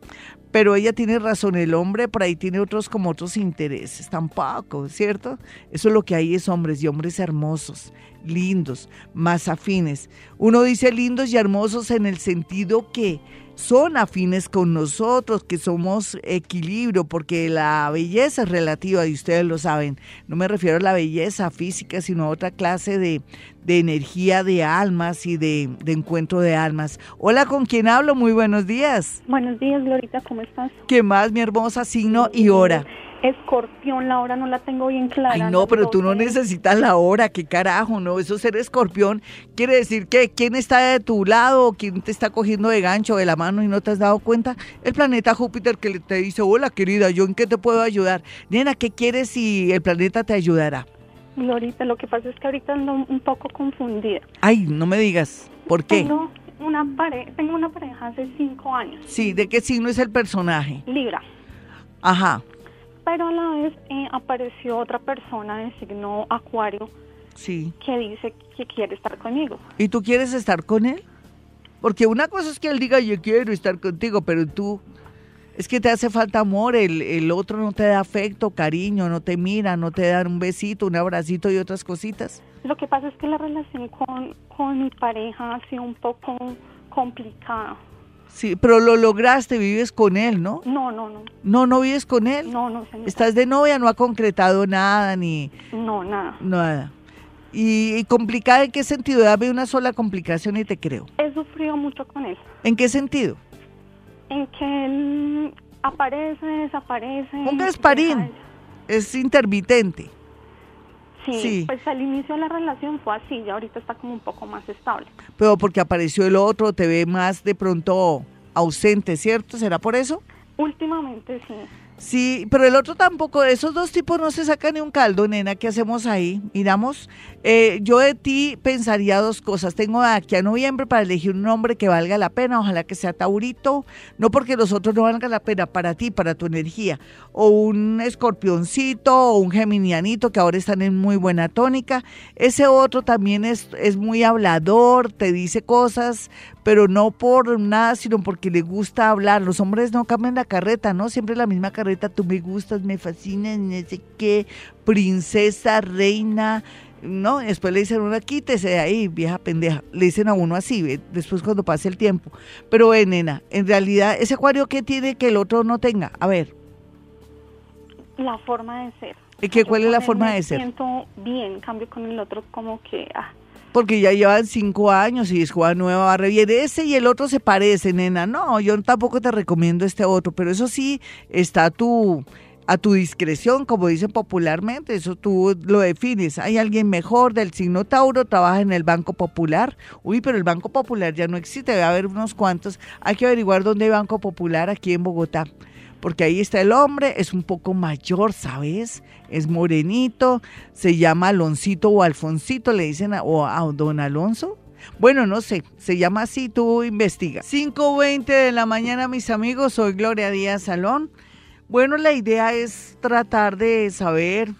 [SPEAKER 2] Pero ella tiene razón, el hombre por ahí tiene otros como otros intereses, tampoco, ¿cierto? Eso es lo que hay es hombres y hombres hermosos, lindos, más afines. Uno dice lindos y hermosos en el sentido que son afines con nosotros, que somos equilibrio, porque la belleza es relativa y ustedes lo saben. No me refiero a la belleza física, sino a otra clase de, energía de almas y de, encuentro de almas. Hola, ¿con quién hablo? Muy buenos días.
[SPEAKER 5] Buenos días, Glorita, ¿cómo estás?
[SPEAKER 2] ¿Qué más, mi hermosa signo y hora?
[SPEAKER 11] Escorpión, la hora no la tengo bien clara.
[SPEAKER 2] Ay, no, pero tú no necesitas la hora, qué carajo, no, eso ser escorpión quiere decir que quién está de tu lado, quién te está cogiendo de gancho de la mano y no te has dado cuenta. El planeta Júpiter que te dice, hola querida, ¿yo en qué te puedo ayudar? Nena, ¿qué quieres si el planeta te ayudará?
[SPEAKER 11] Glorita, lo que pasa es que ahorita ando un poco confundida.
[SPEAKER 2] Ay, no me digas, ¿por qué?
[SPEAKER 11] Tengo una, pare tengo una pareja hace cinco años.
[SPEAKER 2] Sí, ¿de qué signo es el personaje?
[SPEAKER 11] Libra.
[SPEAKER 2] Ajá.
[SPEAKER 11] Pero a la vez eh, apareció otra persona de signo Acuario.
[SPEAKER 2] Sí.
[SPEAKER 11] Que dice que quiere estar conmigo.
[SPEAKER 2] ¿Y tú quieres estar con él? Porque una cosa es que él diga yo quiero estar contigo, pero tú es que te hace falta amor, el, el, otro no te da afecto, cariño, no te mira, no te da un besito, un abracito y otras cositas.
[SPEAKER 11] Lo que pasa es que la relación con, con mi pareja ha sido un poco complicada.
[SPEAKER 2] Sí, pero lo lograste, vives con él, ¿no?
[SPEAKER 11] No, no, no.
[SPEAKER 2] ¿No, no vives con él?
[SPEAKER 11] No, no, señor.
[SPEAKER 2] ¿Estás de novia? ¿No ha concretado nada ni...?
[SPEAKER 11] No, nada.
[SPEAKER 2] Nada. ¿Y, y complicada en qué sentido? Dame una sola complicación y te creo.
[SPEAKER 11] He sufrido mucho con él.
[SPEAKER 2] ¿En qué sentido?
[SPEAKER 11] en que él aparece, desaparece.
[SPEAKER 2] Un gasparín, es intermitente.
[SPEAKER 11] Sí, pues al inicio de la relación fue así, ya ahorita está como un poco más estable.
[SPEAKER 2] Pero porque apareció el otro, te ve más de pronto ausente, ¿cierto? ¿Será por eso?
[SPEAKER 11] Últimamente sí.
[SPEAKER 2] Sí, pero el otro tampoco, esos dos tipos no se saca ni un caldo, nena, ¿qué hacemos ahí? Miramos, eh, yo de ti pensaría dos cosas, tengo aquí a noviembre para elegir un nombre que valga la pena, ojalá que sea Taurito, no porque los otros no valgan la pena para ti, para tu energía, o un escorpioncito, o un geminianito que ahora están en muy buena tónica, ese otro también es, es muy hablador, te dice cosas, pero no por nada, sino porque le gusta hablar. Los hombres no cambian la carreta, ¿no? Siempre la misma carreta, tú me gustas, me fascinas, no sé qué, princesa, reina, ¿no? Después le dicen uno, quítese de ahí, vieja pendeja. Le dicen a uno así, después cuando pase el tiempo. Pero, ve, nena, en realidad, ¿ese acuario qué tiene que el otro no tenga? A ver.
[SPEAKER 11] La forma de ser.
[SPEAKER 2] ¿Y qué, cuál es la forma de ser?
[SPEAKER 11] siento bien, cambio con el otro como que... Ah,
[SPEAKER 2] porque ya llevan cinco años y es Juan Nueva Barre bien. Ese y el otro se parecen, nena. No, yo tampoco te recomiendo este otro, pero eso sí está a tu, a tu discreción, como dicen popularmente. Eso tú lo defines. Hay alguien mejor del signo Tauro, trabaja en el Banco Popular. Uy, pero el Banco Popular ya no existe, debe haber unos cuantos. Hay que averiguar dónde hay Banco Popular aquí en Bogotá porque ahí está el hombre, es un poco mayor, ¿sabes? Es morenito, se llama Aloncito o Alfoncito, le dicen, o a don Alonso. Bueno, no sé, se llama así, tú investiga. 5.20 de la mañana, mis amigos, soy Gloria Díaz Salón. Bueno, la idea es tratar de saber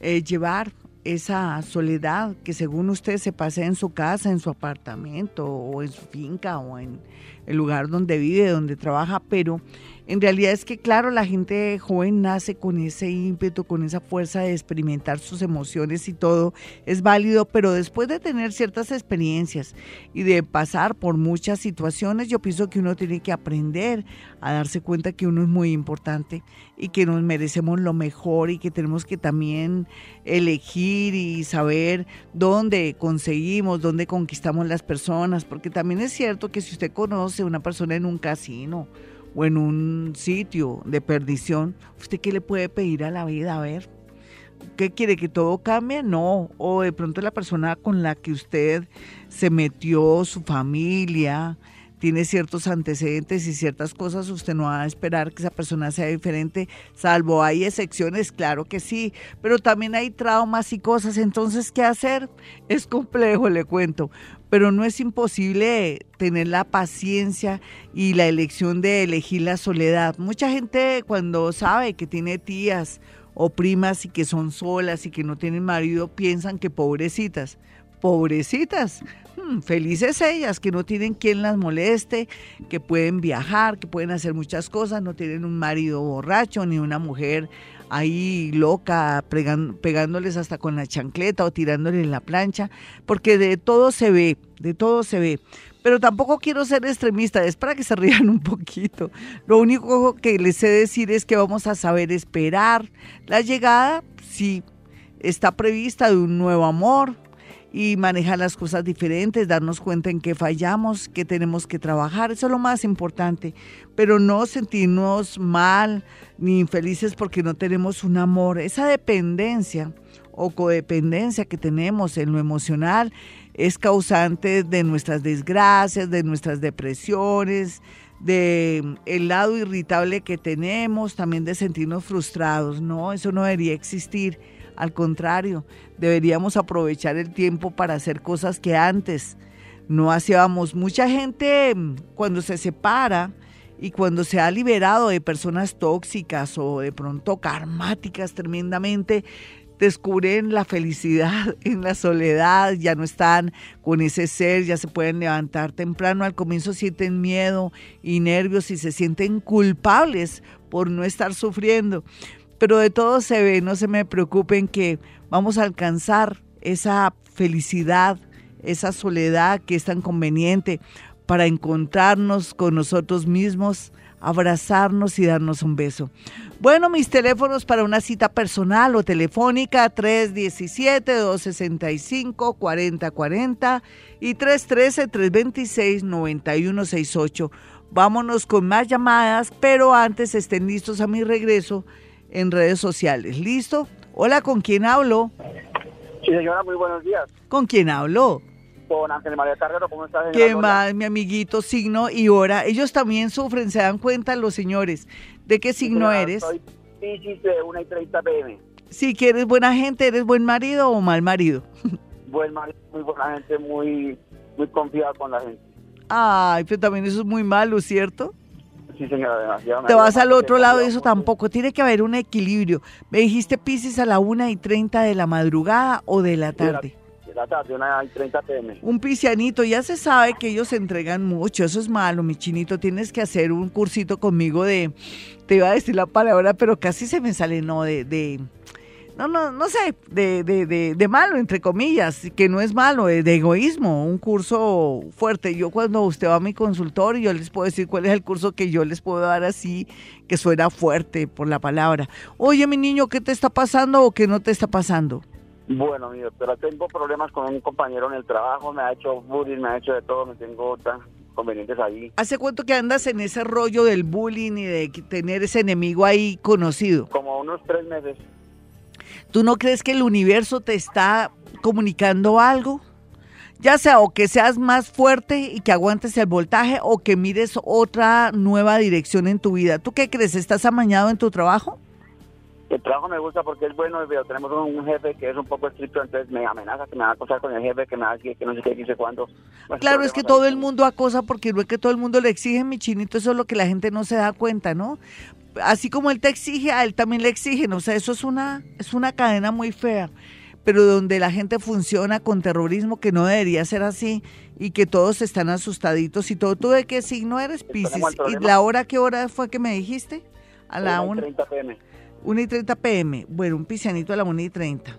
[SPEAKER 2] eh, llevar esa soledad que según usted se pase en su casa, en su apartamento o en su finca o en el lugar donde vive, donde trabaja, pero en realidad es que, claro, la gente joven nace con ese ímpetu, con esa fuerza de experimentar sus emociones y todo es válido, pero después de tener ciertas experiencias y de pasar por muchas situaciones, yo pienso que uno tiene que aprender a darse cuenta que uno es muy importante y que nos merecemos lo mejor y que tenemos que también elegir y saber dónde conseguimos, dónde conquistamos las personas, porque también es cierto que si usted conoce a una persona en un casino, o en un sitio de perdición, ¿usted qué le puede pedir a la vida? A ver, ¿qué quiere? ¿Que todo cambie? No. O de pronto la persona con la que usted se metió, su familia, tiene ciertos antecedentes y ciertas cosas, usted no va a esperar que esa persona sea diferente, salvo hay excepciones, claro que sí, pero también hay traumas y cosas, entonces, ¿qué hacer? Es complejo, le cuento, pero no es imposible tener la paciencia y la elección de elegir la soledad. Mucha gente cuando sabe que tiene tías o primas y que son solas y que no tienen marido, piensan que pobrecitas. Pobrecitas, hmm, felices ellas, que no tienen quien las moleste, que pueden viajar, que pueden hacer muchas cosas, no tienen un marido borracho ni una mujer ahí loca, pegándoles hasta con la chancleta o tirándoles la plancha, porque de todo se ve, de todo se ve. Pero tampoco quiero ser extremista, es para que se rían un poquito. Lo único que les sé decir es que vamos a saber esperar la llegada, si está prevista de un nuevo amor, y manejar las cosas diferentes, darnos cuenta en qué fallamos, qué tenemos que trabajar, eso es lo más importante, pero no sentirnos mal ni infelices porque no tenemos un amor, esa dependencia o codependencia que tenemos en lo emocional es causante de nuestras desgracias, de nuestras depresiones, de el lado irritable que tenemos, también de sentirnos frustrados. No, eso no debería existir. Al contrario, deberíamos aprovechar el tiempo para hacer cosas que antes no hacíamos. Mucha gente cuando se separa y cuando se ha liberado de personas tóxicas o de pronto karmáticas tremendamente, descubren la felicidad en la soledad, ya no están con ese ser, ya se pueden levantar temprano, al comienzo sienten miedo y nervios y se sienten culpables por no estar sufriendo. Pero de todo se ve, no se me preocupen que vamos a alcanzar esa felicidad, esa soledad que es tan conveniente para encontrarnos con nosotros mismos, abrazarnos y darnos un beso. Bueno, mis teléfonos para una cita personal o telefónica 317-265-4040 y 313-326-9168. Vámonos con más llamadas, pero antes estén listos a mi regreso en redes sociales. ¿Listo? Hola, ¿con quién hablo?
[SPEAKER 12] Sí, señora, muy buenos días.
[SPEAKER 2] ¿Con quién hablo?
[SPEAKER 12] Con Ángel María Carrero, ¿cómo estás?
[SPEAKER 2] ¿Qué más, mi amiguito, signo y hora? Ellos también sufren, se dan cuenta los señores. ¿De qué signo eres?
[SPEAKER 12] Soy Piscis de 1 y 30 pm.
[SPEAKER 2] Si quieres buena gente, ¿eres buen marido o mal marido?
[SPEAKER 12] Buen marido, muy buena gente, muy, muy confiado con la gente.
[SPEAKER 2] Ay, pero también eso es muy malo, ¿cierto?
[SPEAKER 12] Sí, señora, demasiado.
[SPEAKER 2] Te vas al otro lado eso tampoco. Tiene que haber un equilibrio. Me dijiste Piscis a la 1 y 30 de la madrugada o de la tarde
[SPEAKER 12] la tarde, una y 30 pm.
[SPEAKER 2] Un piscianito, ya se sabe que ellos entregan mucho, eso es malo, mi chinito, tienes que hacer un cursito conmigo de, te iba a decir la palabra, pero casi se me sale, no, de, de no, no, no sé, de, de, de, de, malo, entre comillas, que no es malo, de, egoísmo, un curso fuerte. Yo cuando usted va a mi consultorio, yo les puedo decir cuál es el curso que yo les puedo dar así, que suena fuerte por la palabra. Oye, mi niño, ¿qué te está pasando o qué no te está pasando?
[SPEAKER 12] Bueno, mi doctora, tengo problemas con un compañero en el trabajo, me ha hecho bullying, me ha hecho de todo, me tengo tan convenientes ahí.
[SPEAKER 2] ¿Hace cuánto que andas en ese rollo del bullying y de tener ese enemigo ahí conocido?
[SPEAKER 12] Como unos tres meses.
[SPEAKER 2] ¿Tú no crees que el universo te está comunicando algo? Ya sea o que seas más fuerte y que aguantes el voltaje o que mires otra nueva dirección en tu vida. ¿Tú qué crees? ¿Estás amañado en tu trabajo?
[SPEAKER 12] El trabajo me gusta porque es bueno, pero tenemos un jefe que es un poco estricto, entonces me amenaza que me va a acosar con el jefe, que me va a decir que no sé qué dice cuándo.
[SPEAKER 2] Pues, claro, es que todo el mundo acosa porque no es que todo el mundo le exige, mi chinito, eso es lo que la gente no se da cuenta, ¿no? Así como él te exige, a él también le exigen, o sea, eso es una, es una cadena muy fea, pero donde la gente funciona con terrorismo que no debería ser así y que todos están asustaditos y todo. ¿Tú de qué signo eres, Pisces? ¿Y la hora qué hora fue que me dijiste?
[SPEAKER 12] A la 1. 30 pm.
[SPEAKER 2] 1 y 30 pm. Bueno, un piscianito a la 1 y 30.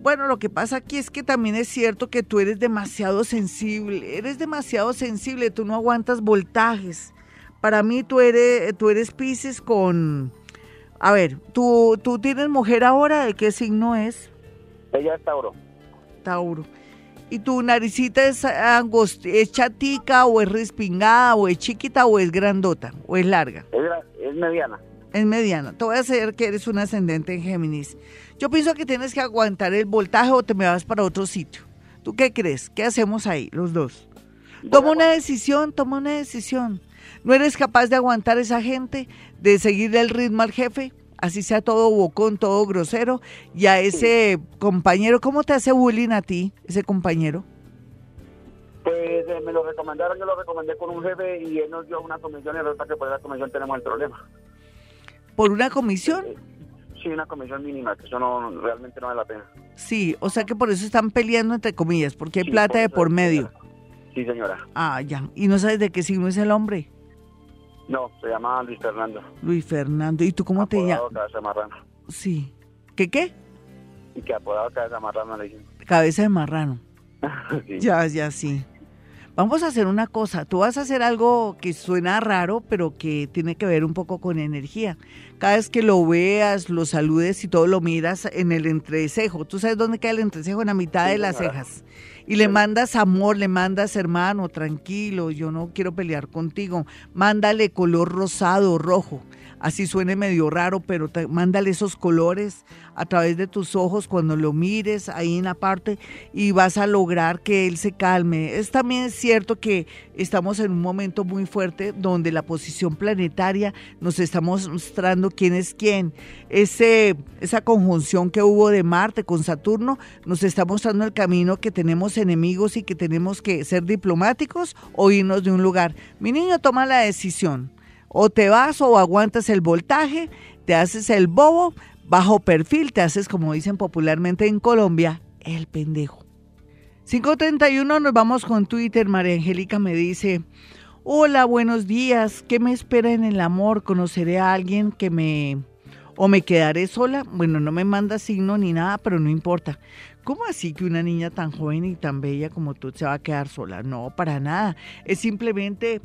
[SPEAKER 2] Bueno, lo que pasa aquí es que también es cierto que tú eres demasiado sensible, eres demasiado sensible, tú no aguantas voltajes. Para mí tú eres, tú eres Pisces con... A ver, ¿tú, ¿tú tienes mujer ahora? ¿De qué signo es?
[SPEAKER 12] Ella es Tauro.
[SPEAKER 2] Tauro. ¿Y tu naricita es, angost es chatica o es respingada o es chiquita o es grandota o es larga?
[SPEAKER 12] Es, es mediana
[SPEAKER 2] es mediana. Te voy a hacer que eres un ascendente en Géminis. Yo pienso que tienes que aguantar el voltaje o te me vas para otro sitio. ¿Tú qué crees? ¿Qué hacemos ahí, los dos? Toma una decisión, toma una decisión. ¿No eres capaz de aguantar esa gente, de seguir el ritmo al jefe? Así sea todo bocón, todo grosero. Y a ese compañero, ¿cómo te hace bullying a ti, ese compañero?
[SPEAKER 12] Pues eh, me lo recomendaron, yo lo recomendé con un jefe y él nos dio una comisión y resulta que por la comisión tenemos el problema.
[SPEAKER 2] ¿Por una comisión?
[SPEAKER 12] Sí, una comisión mínima, que eso no, realmente no vale la pena.
[SPEAKER 2] Sí, o sea que por eso están peleando entre comillas, porque hay plata de por medio.
[SPEAKER 12] Sí, señora.
[SPEAKER 2] Ah, ya. ¿Y no sabes de qué signo es el hombre?
[SPEAKER 12] No, se llama Luis Fernando.
[SPEAKER 2] Luis Fernando. ¿Y tú cómo te llamas?
[SPEAKER 12] Cabeza de marrano.
[SPEAKER 2] Sí. ¿Qué qué?
[SPEAKER 12] Y que apodado cabeza de marrano le dicen.
[SPEAKER 2] Cabeza de marrano. Ya, ya, sí. Vamos a hacer una cosa, tú vas a hacer algo que suena raro, pero que tiene que ver un poco con energía. Cada vez que lo veas, lo saludes y todo lo miras en el entrecejo. ¿Tú sabes dónde queda el entrecejo? En la mitad de las cejas. Y le mandas amor, le mandas hermano, tranquilo, yo no quiero pelear contigo. Mándale color rosado, rojo así suene medio raro, pero mándale esos colores a través de tus ojos cuando lo mires ahí en la parte y vas a lograr que él se calme. Es también cierto que estamos en un momento muy fuerte donde la posición planetaria nos está mostrando quién es quién. Ese, esa conjunción que hubo de Marte con Saturno nos está mostrando el camino que tenemos enemigos y que tenemos que ser diplomáticos o irnos de un lugar. Mi niño toma la decisión o te vas o aguantas el voltaje, te haces el bobo, bajo perfil, te haces como dicen popularmente en Colombia, el pendejo. 531 nos vamos con Twitter. María Angélica me dice, hola, buenos días, ¿qué me espera en el amor? ¿Conoceré a alguien que me... o me quedaré sola? Bueno, no me manda signo ni nada, pero no importa. ¿Cómo así que una niña tan joven y tan bella como tú se va a quedar sola? No, para nada. Es simplemente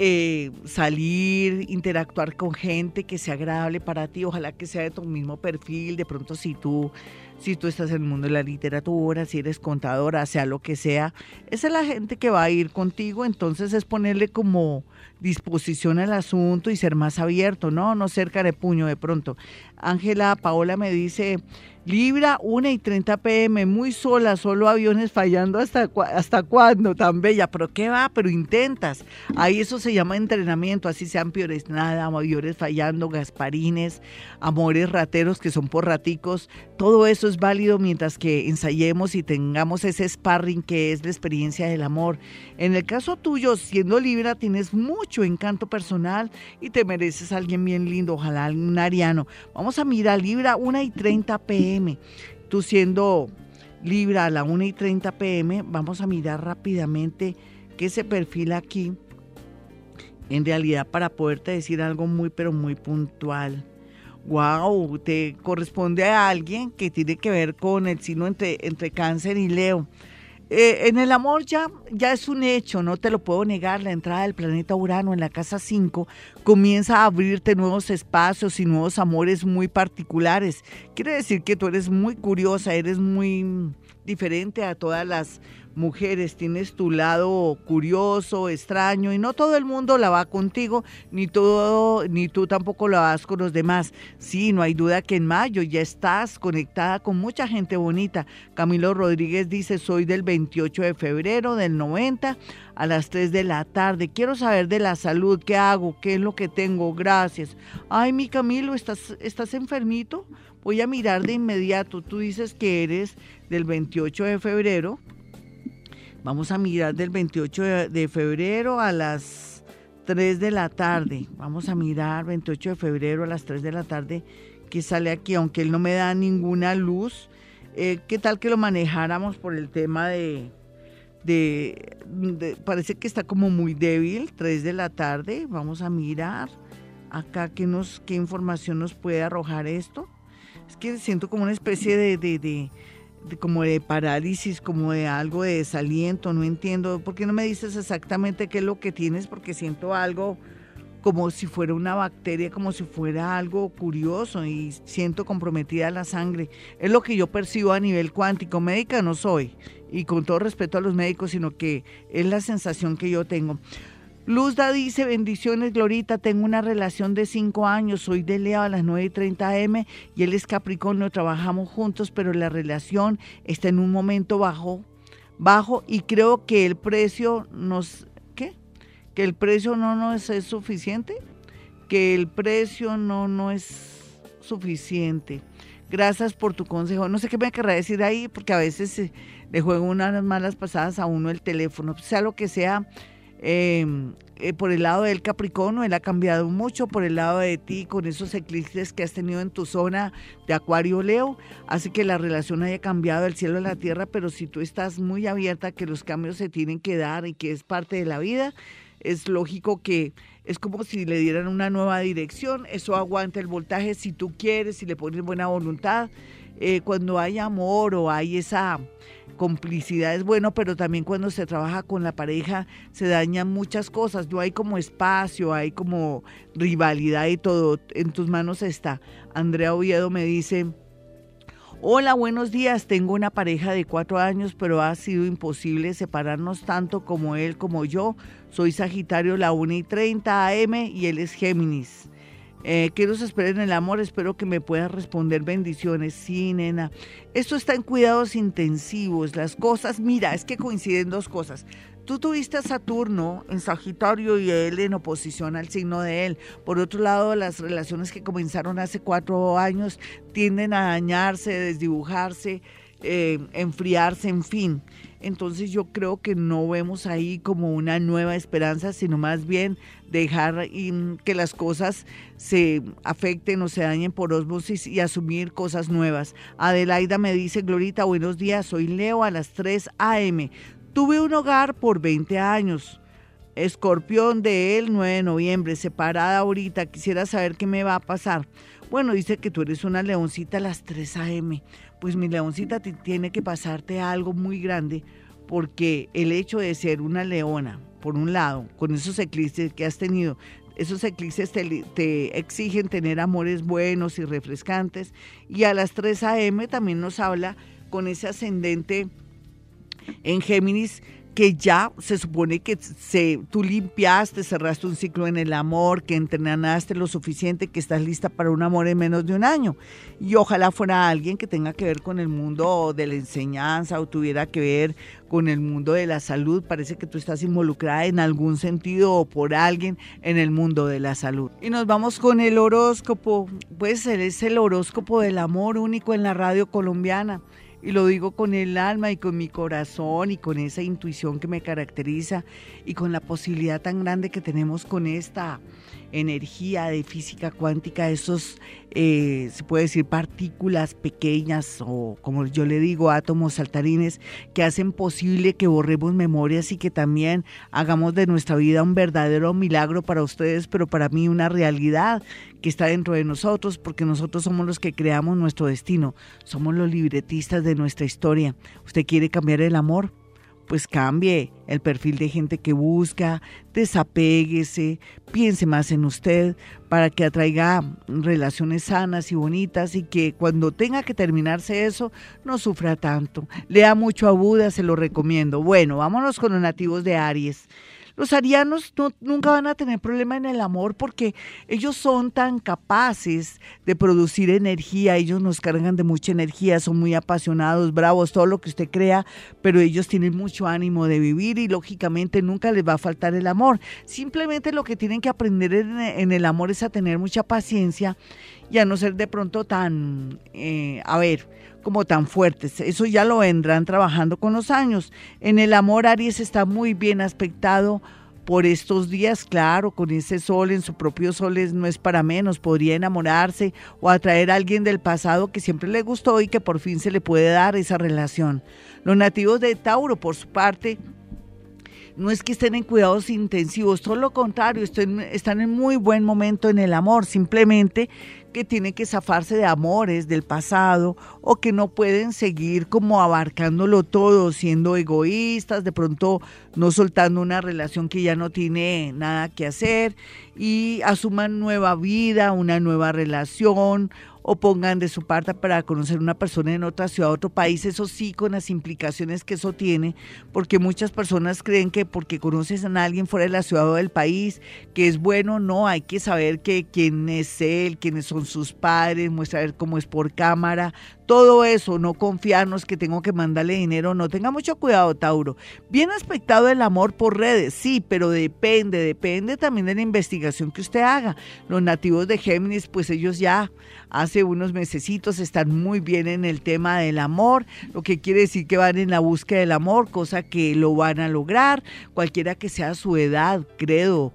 [SPEAKER 2] eh, salir, interactuar con gente que sea agradable para ti, ojalá que sea de tu mismo perfil, de pronto si tú, si tú estás en el mundo de la literatura, si eres contadora, sea lo que sea, esa es la gente que va a ir contigo, entonces es ponerle como disposición al asunto y ser más abierto, ¿no? No de puño de pronto. Ángela Paola me dice, Libra, 1 y 30 pm, muy sola, solo aviones fallando hasta, hasta cuándo, tan bella, pero qué va, pero intentas. Ahí eso se llama entrenamiento, así sean peores nada, aviones fallando, gasparines, amores rateros que son por raticos, todo eso es válido mientras que ensayemos y tengamos ese sparring que es la experiencia del amor. En el caso tuyo, siendo Libra, tienes mucho encanto personal y te mereces a alguien bien lindo, ojalá un ariano. Vamos a mirar Libra, 1 y 30 pm. Tú siendo Libra a la 1 y 30 pm, vamos a mirar rápidamente qué se perfila aquí. En realidad, para poderte decir algo muy, pero muy puntual. Wow, te corresponde a alguien que tiene que ver con el signo entre, entre cáncer y Leo. Eh, en el amor ya, ya es un hecho, no te lo puedo negar, la entrada del planeta Urano en la casa 5 comienza a abrirte nuevos espacios y nuevos amores muy particulares. Quiere decir que tú eres muy curiosa, eres muy diferente a todas las mujeres, tienes tu lado curioso, extraño, y no todo el mundo la va contigo, ni todo, ni tú tampoco la vas con los demás. Sí, no hay duda que en mayo ya estás conectada con mucha gente bonita. Camilo Rodríguez dice, soy del 28 de febrero del 90 a las 3 de la tarde. Quiero saber de la salud, qué hago, qué es lo que tengo, gracias. Ay, mi Camilo, ¿estás, estás enfermito? Voy a mirar de inmediato. Tú dices que eres del 28 de febrero Vamos a mirar del 28 de febrero a las 3 de la tarde. Vamos a mirar 28 de febrero a las 3 de la tarde que sale aquí, aunque él no me da ninguna luz. Eh, ¿Qué tal que lo manejáramos por el tema de, de, Parece que está como muy débil, 3 de la tarde. Vamos a mirar acá qué, nos, qué información nos puede arrojar esto. Es que siento como una especie de como de parálisis, como de algo de desaliento, no entiendo. ¿Por qué no me dices exactamente qué es lo que tienes? Porque siento algo como si fuera una bacteria, como si fuera algo curioso y siento comprometida la sangre. Es lo que yo percibo a nivel cuántico. Médica no soy y con todo respeto a los médicos, sino que es la sensación que yo tengo. Luzda dice, bendiciones, Glorita, tengo una relación de cinco años, soy de Leo a las 9 y 30 M y él es Capricornio, trabajamos juntos, pero la relación está en un momento bajo, bajo y creo que el precio nos, ¿qué? Que el precio no nos es suficiente, que el precio no, no es suficiente. Gracias por tu consejo. No sé qué me querrá decir ahí, porque a veces eh, le juego unas malas pasadas a uno el teléfono, sea lo que sea Em, eh, por el lado del Capricornio, él ha cambiado mucho, por el lado de ti, con esos eclipses que has tenido en tu zona de Acuario Leo, hace que la relación haya cambiado del cielo a la tierra, pero si tú estás muy abierta a que los cambios se tienen que dar y que es parte de la vida, es lógico que es como si le dieran una nueva dirección, eso aguanta el voltaje si tú quieres, si le pones buena voluntad. Eh, cuando hay amor o hay esa complicidad es bueno, pero también cuando se trabaja con la pareja se dañan muchas cosas, no hay como espacio, hay como rivalidad y todo, en tus manos está. Andrea Oviedo me dice, hola, buenos días, tengo una pareja de cuatro años, pero ha sido imposible separarnos tanto como él como yo. Soy Sagitario la 1 y 30 AM y él es Géminis. Eh, que nos esperen el amor, espero que me puedas responder bendiciones. Sí, nena. Esto está en cuidados intensivos. Las cosas, mira, es que coinciden dos cosas. Tú tuviste a Saturno en Sagitario y él en oposición al signo de él. Por otro lado, las relaciones que comenzaron hace cuatro años tienden a dañarse, desdibujarse, eh, enfriarse, en fin. Entonces yo creo que no vemos ahí como una nueva esperanza, sino más bien dejar que las cosas se afecten o se dañen por osmosis y asumir cosas nuevas. Adelaida me dice, Glorita, buenos días, soy Leo a las 3 a.m. Tuve un hogar por 20 años. Escorpión de él, 9 de noviembre, separada ahorita. Quisiera saber qué me va a pasar. Bueno, dice que tú eres una leoncita a las 3 a.m. Pues mi leoncita tiene que pasarte algo muy grande porque el hecho de ser una leona, por un lado, con esos eclipses que has tenido, esos eclipses te, te, exigen tener amores buenos y refrescantes. Y a las 3 a.m. también nos habla con ese ascendente en Géminis que ya se supone que se, tú limpiaste, cerraste un ciclo en el amor, que entrenaste lo suficiente, que estás lista para un amor en menos de un año. Y ojalá fuera alguien que tenga que ver con el mundo de la enseñanza o tuviera que ver con el mundo de la salud. Parece que tú estás involucrada en algún sentido o por alguien en el mundo de la salud. Y nos vamos con el horóscopo. Pues es el horóscopo del amor único en la radio colombiana y lo digo con el alma y con mi corazón y con esa intuición que me caracteriza y con la posibilidad tan grande que tenemos con esta energía de física cuántica, esos, eh, se puede decir, partículas pequeñas o como yo le digo, átomos saltarines que hacen posible que borremos memorias y que también hagamos de nuestra vida un verdadero milagro para ustedes, pero para mí una realidad que está dentro de nosotros, porque nosotros somos los que creamos nuestro destino, somos los libretistas de nuestra historia. ¿Usted quiere cambiar el amor? Pues cambie el perfil de gente que busca, desapéguese, piense más en usted para que atraiga relaciones sanas y bonitas y que cuando tenga que terminarse eso no sufra tanto. Lea mucho a Buda, se lo recomiendo. Bueno, vámonos con los nativos de Aries. Los arianos nunca van a tener problema en el amor porque ellos son tan capaces de producir energía, ellos nos cargan de mucha energía, son muy apasionados, bravos, todo lo que usted crea, pero ellos tienen mucho ánimo de vivir y lógicamente nunca les va a faltar el amor. Simplemente lo que tienen que aprender en, el amor es a tener mucha paciencia y a no ser de pronto tan, eh, a ver, como tan fuertes. Eso ya lo vendrán trabajando con los años. En el amor, Aries está muy bien aspectado por estos días, claro, con ese sol en su propio sol no es para menos, podría enamorarse o atraer a alguien del pasado que siempre le gustó y que por fin se le puede dar esa relación. Los nativos de Tauro, por su parte, no es que estén en cuidados intensivos, todo lo contrario, están en muy buen momento en el amor, simplemente que tienen que zafarse de amores del pasado o que no pueden seguir como abarcándolo todo, siendo egoístas, de pronto no soltando una relación que ya no tiene nada que hacer y asuman nueva vida, una nueva relación o pongan de su parte para conocer una persona en otra ciudad, otro país, eso sí, con las implicaciones que eso tiene, porque muchas personas creen que porque conoces a alguien fuera de la ciudad o del país, que es bueno, no, hay que saber que quién es él, quiénes son sus padres, muestra ver cómo es por cámara, todo eso, no confiarnos que tengo que mandarle dinero, no, tenga mucho cuidado, Tauro. Bien aspectado el amor por redes, sí, pero depende, depende también de la investigación que usted haga. Los nativos de Géminis, pues ellos ya hace unos mesecitos están muy bien en el tema del amor, lo que quiere decir que van en la búsqueda del amor, cosa que lo van a lograr, cualquiera que sea su edad, credo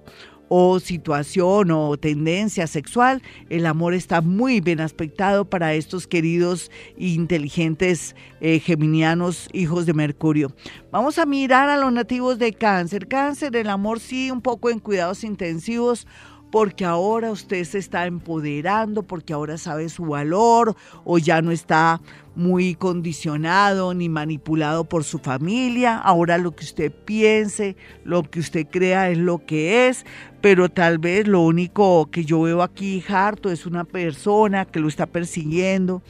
[SPEAKER 2] o situación o tendencia sexual, el amor está muy bien aspectado para estos queridos e inteligentes eh, geminianos hijos de Mercurio. Vamos a mirar a los nativos de cáncer. Cáncer, el amor sí, un poco en cuidados intensivos porque ahora usted se está empoderando, porque ahora sabe su valor o ya no está muy condicionado ni manipulado por su familia. Ahora lo que usted piense, lo que usted crea es lo que es, pero tal vez lo único que yo veo aquí harto es una persona que lo está persiguiendo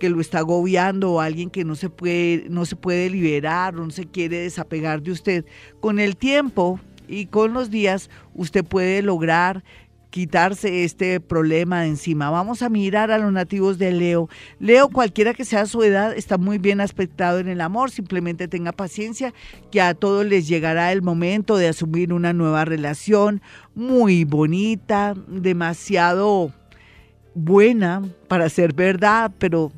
[SPEAKER 2] que lo está agobiando o alguien que no se puede no se puede liberar, no se quiere desapegar de usted. Con el tiempo y con los días usted puede lograr quitarse este problema de encima. Vamos a mirar a los nativos de Leo. Leo, cualquiera que sea su edad, está muy bien aspectado en el amor. Simplemente tenga paciencia, que a todos les llegará el momento de asumir una nueva relación muy bonita, demasiado buena para ser verdad, pero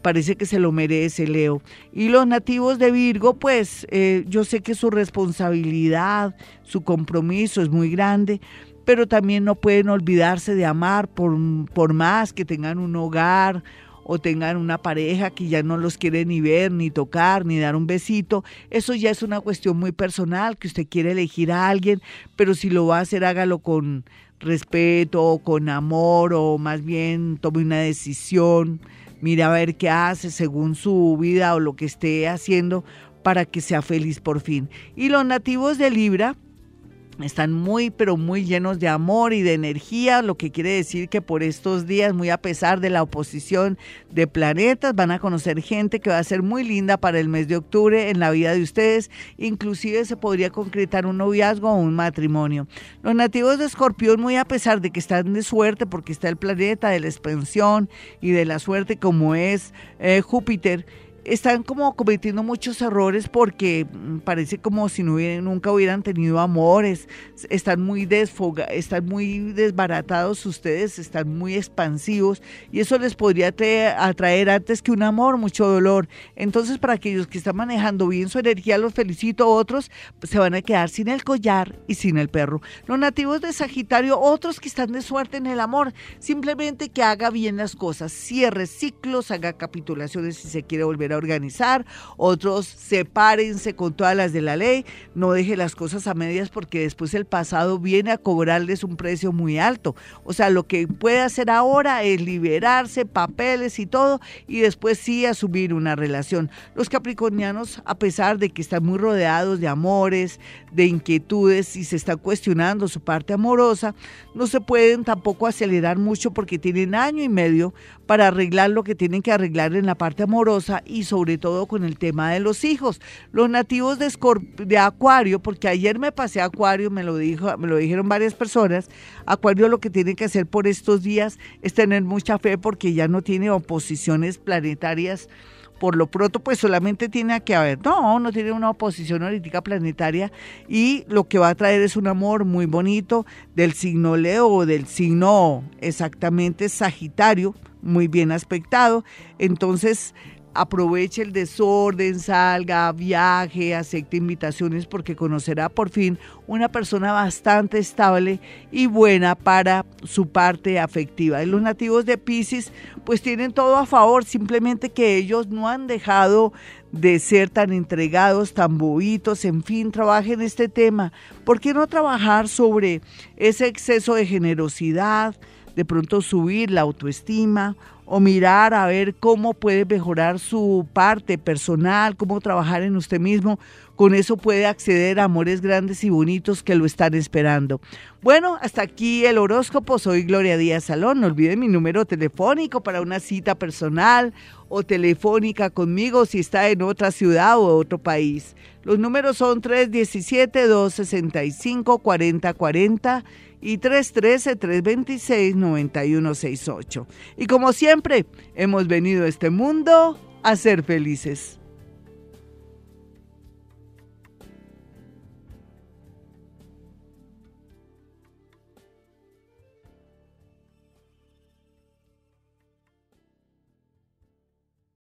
[SPEAKER 2] parece que se lo merece, Leo. Y los nativos de Virgo, pues eh, yo sé que su responsabilidad, su compromiso es muy grande, pero también no pueden olvidarse de amar por, por más que tengan un hogar o tengan una pareja que ya no los quiere ni ver, ni tocar, ni dar un besito. Eso ya es una cuestión muy personal, que usted quiere elegir a alguien, pero si lo va a hacer, hágalo con respeto, con amor, o más bien tome una decisión, mire a ver qué hace según su vida o lo que esté haciendo para que sea feliz por fin. Y los nativos de Libra, están muy, pero muy llenos de amor y de energía, lo que quiere decir que por estos días, muy a pesar de la oposición de planetas, van a conocer gente que va a ser muy linda para el mes de octubre en la vida de ustedes. Inclusive se podría concretar un noviazgo o un matrimonio. Los nativos de Escorpión, muy a pesar de que están de suerte, porque está el planeta de la expansión y de la suerte como es eh, Júpiter, están como cometiendo muchos errores porque mm, parece como si no hubieran, nunca hubieran tenido amores, están muy desfoga, están muy desbaratados ustedes, están muy expansivos y eso les podría atraer antes que un amor mucho dolor. Entonces para aquellos que están manejando bien su energía, los felicito, otros se van a quedar sin el collar y sin el perro. Los nativos de Sagitario, otros que están de suerte en el amor, simplemente que haga bien las cosas, cierre ciclos, haga capitulaciones si se quiere volver organizar, otros sepárense con todas las de la ley, no deje las cosas a medias porque después el pasado viene a cobrarles un precio muy alto. O sea, lo que puede hacer ahora es liberarse, papeles y todo, y después sí asumir una relación. Los capricornianos, a pesar de que están muy rodeados de amores, de inquietudes y se está cuestionando su parte amorosa, no se pueden tampoco acelerar mucho porque tienen año y medio para arreglar lo que tienen que arreglar en la parte amorosa y sobre todo con el tema de los hijos. Los nativos de, de Acuario, porque ayer me pasé a Acuario, me lo, dijo, me lo dijeron varias personas, Acuario lo que tiene que hacer por estos días es tener mucha fe porque ya no tiene oposiciones planetarias por lo pronto pues solamente tiene que haber, no, no tiene una oposición planetaria y lo que va a traer es un amor muy bonito del signo Leo o del signo exactamente Sagitario, muy bien aspectado. Entonces, aproveche el desorden, salga, viaje, acepte invitaciones porque conocerá por fin una persona bastante estable y buena para su parte afectiva. Y los nativos de Pisces pues tienen todo a favor, simplemente que ellos no han dejado de ser tan entregados, tan bobitos, en fin, trabajen este tema. ¿Por qué no trabajar sobre ese exceso de generosidad, de pronto subir la autoestima o mirar a ver cómo puede mejorar su parte personal, cómo trabajar en usted mismo. Con eso puede acceder a amores grandes y bonitos que lo están esperando. Bueno, hasta aquí el horóscopo. Soy Gloria Díaz Salón. No olviden mi número telefónico para una cita personal o telefónica conmigo si está en otra ciudad o otro país. Los números son 317-265-4040 y 313-326-9168. Y como siempre, hemos venido a este mundo a ser felices.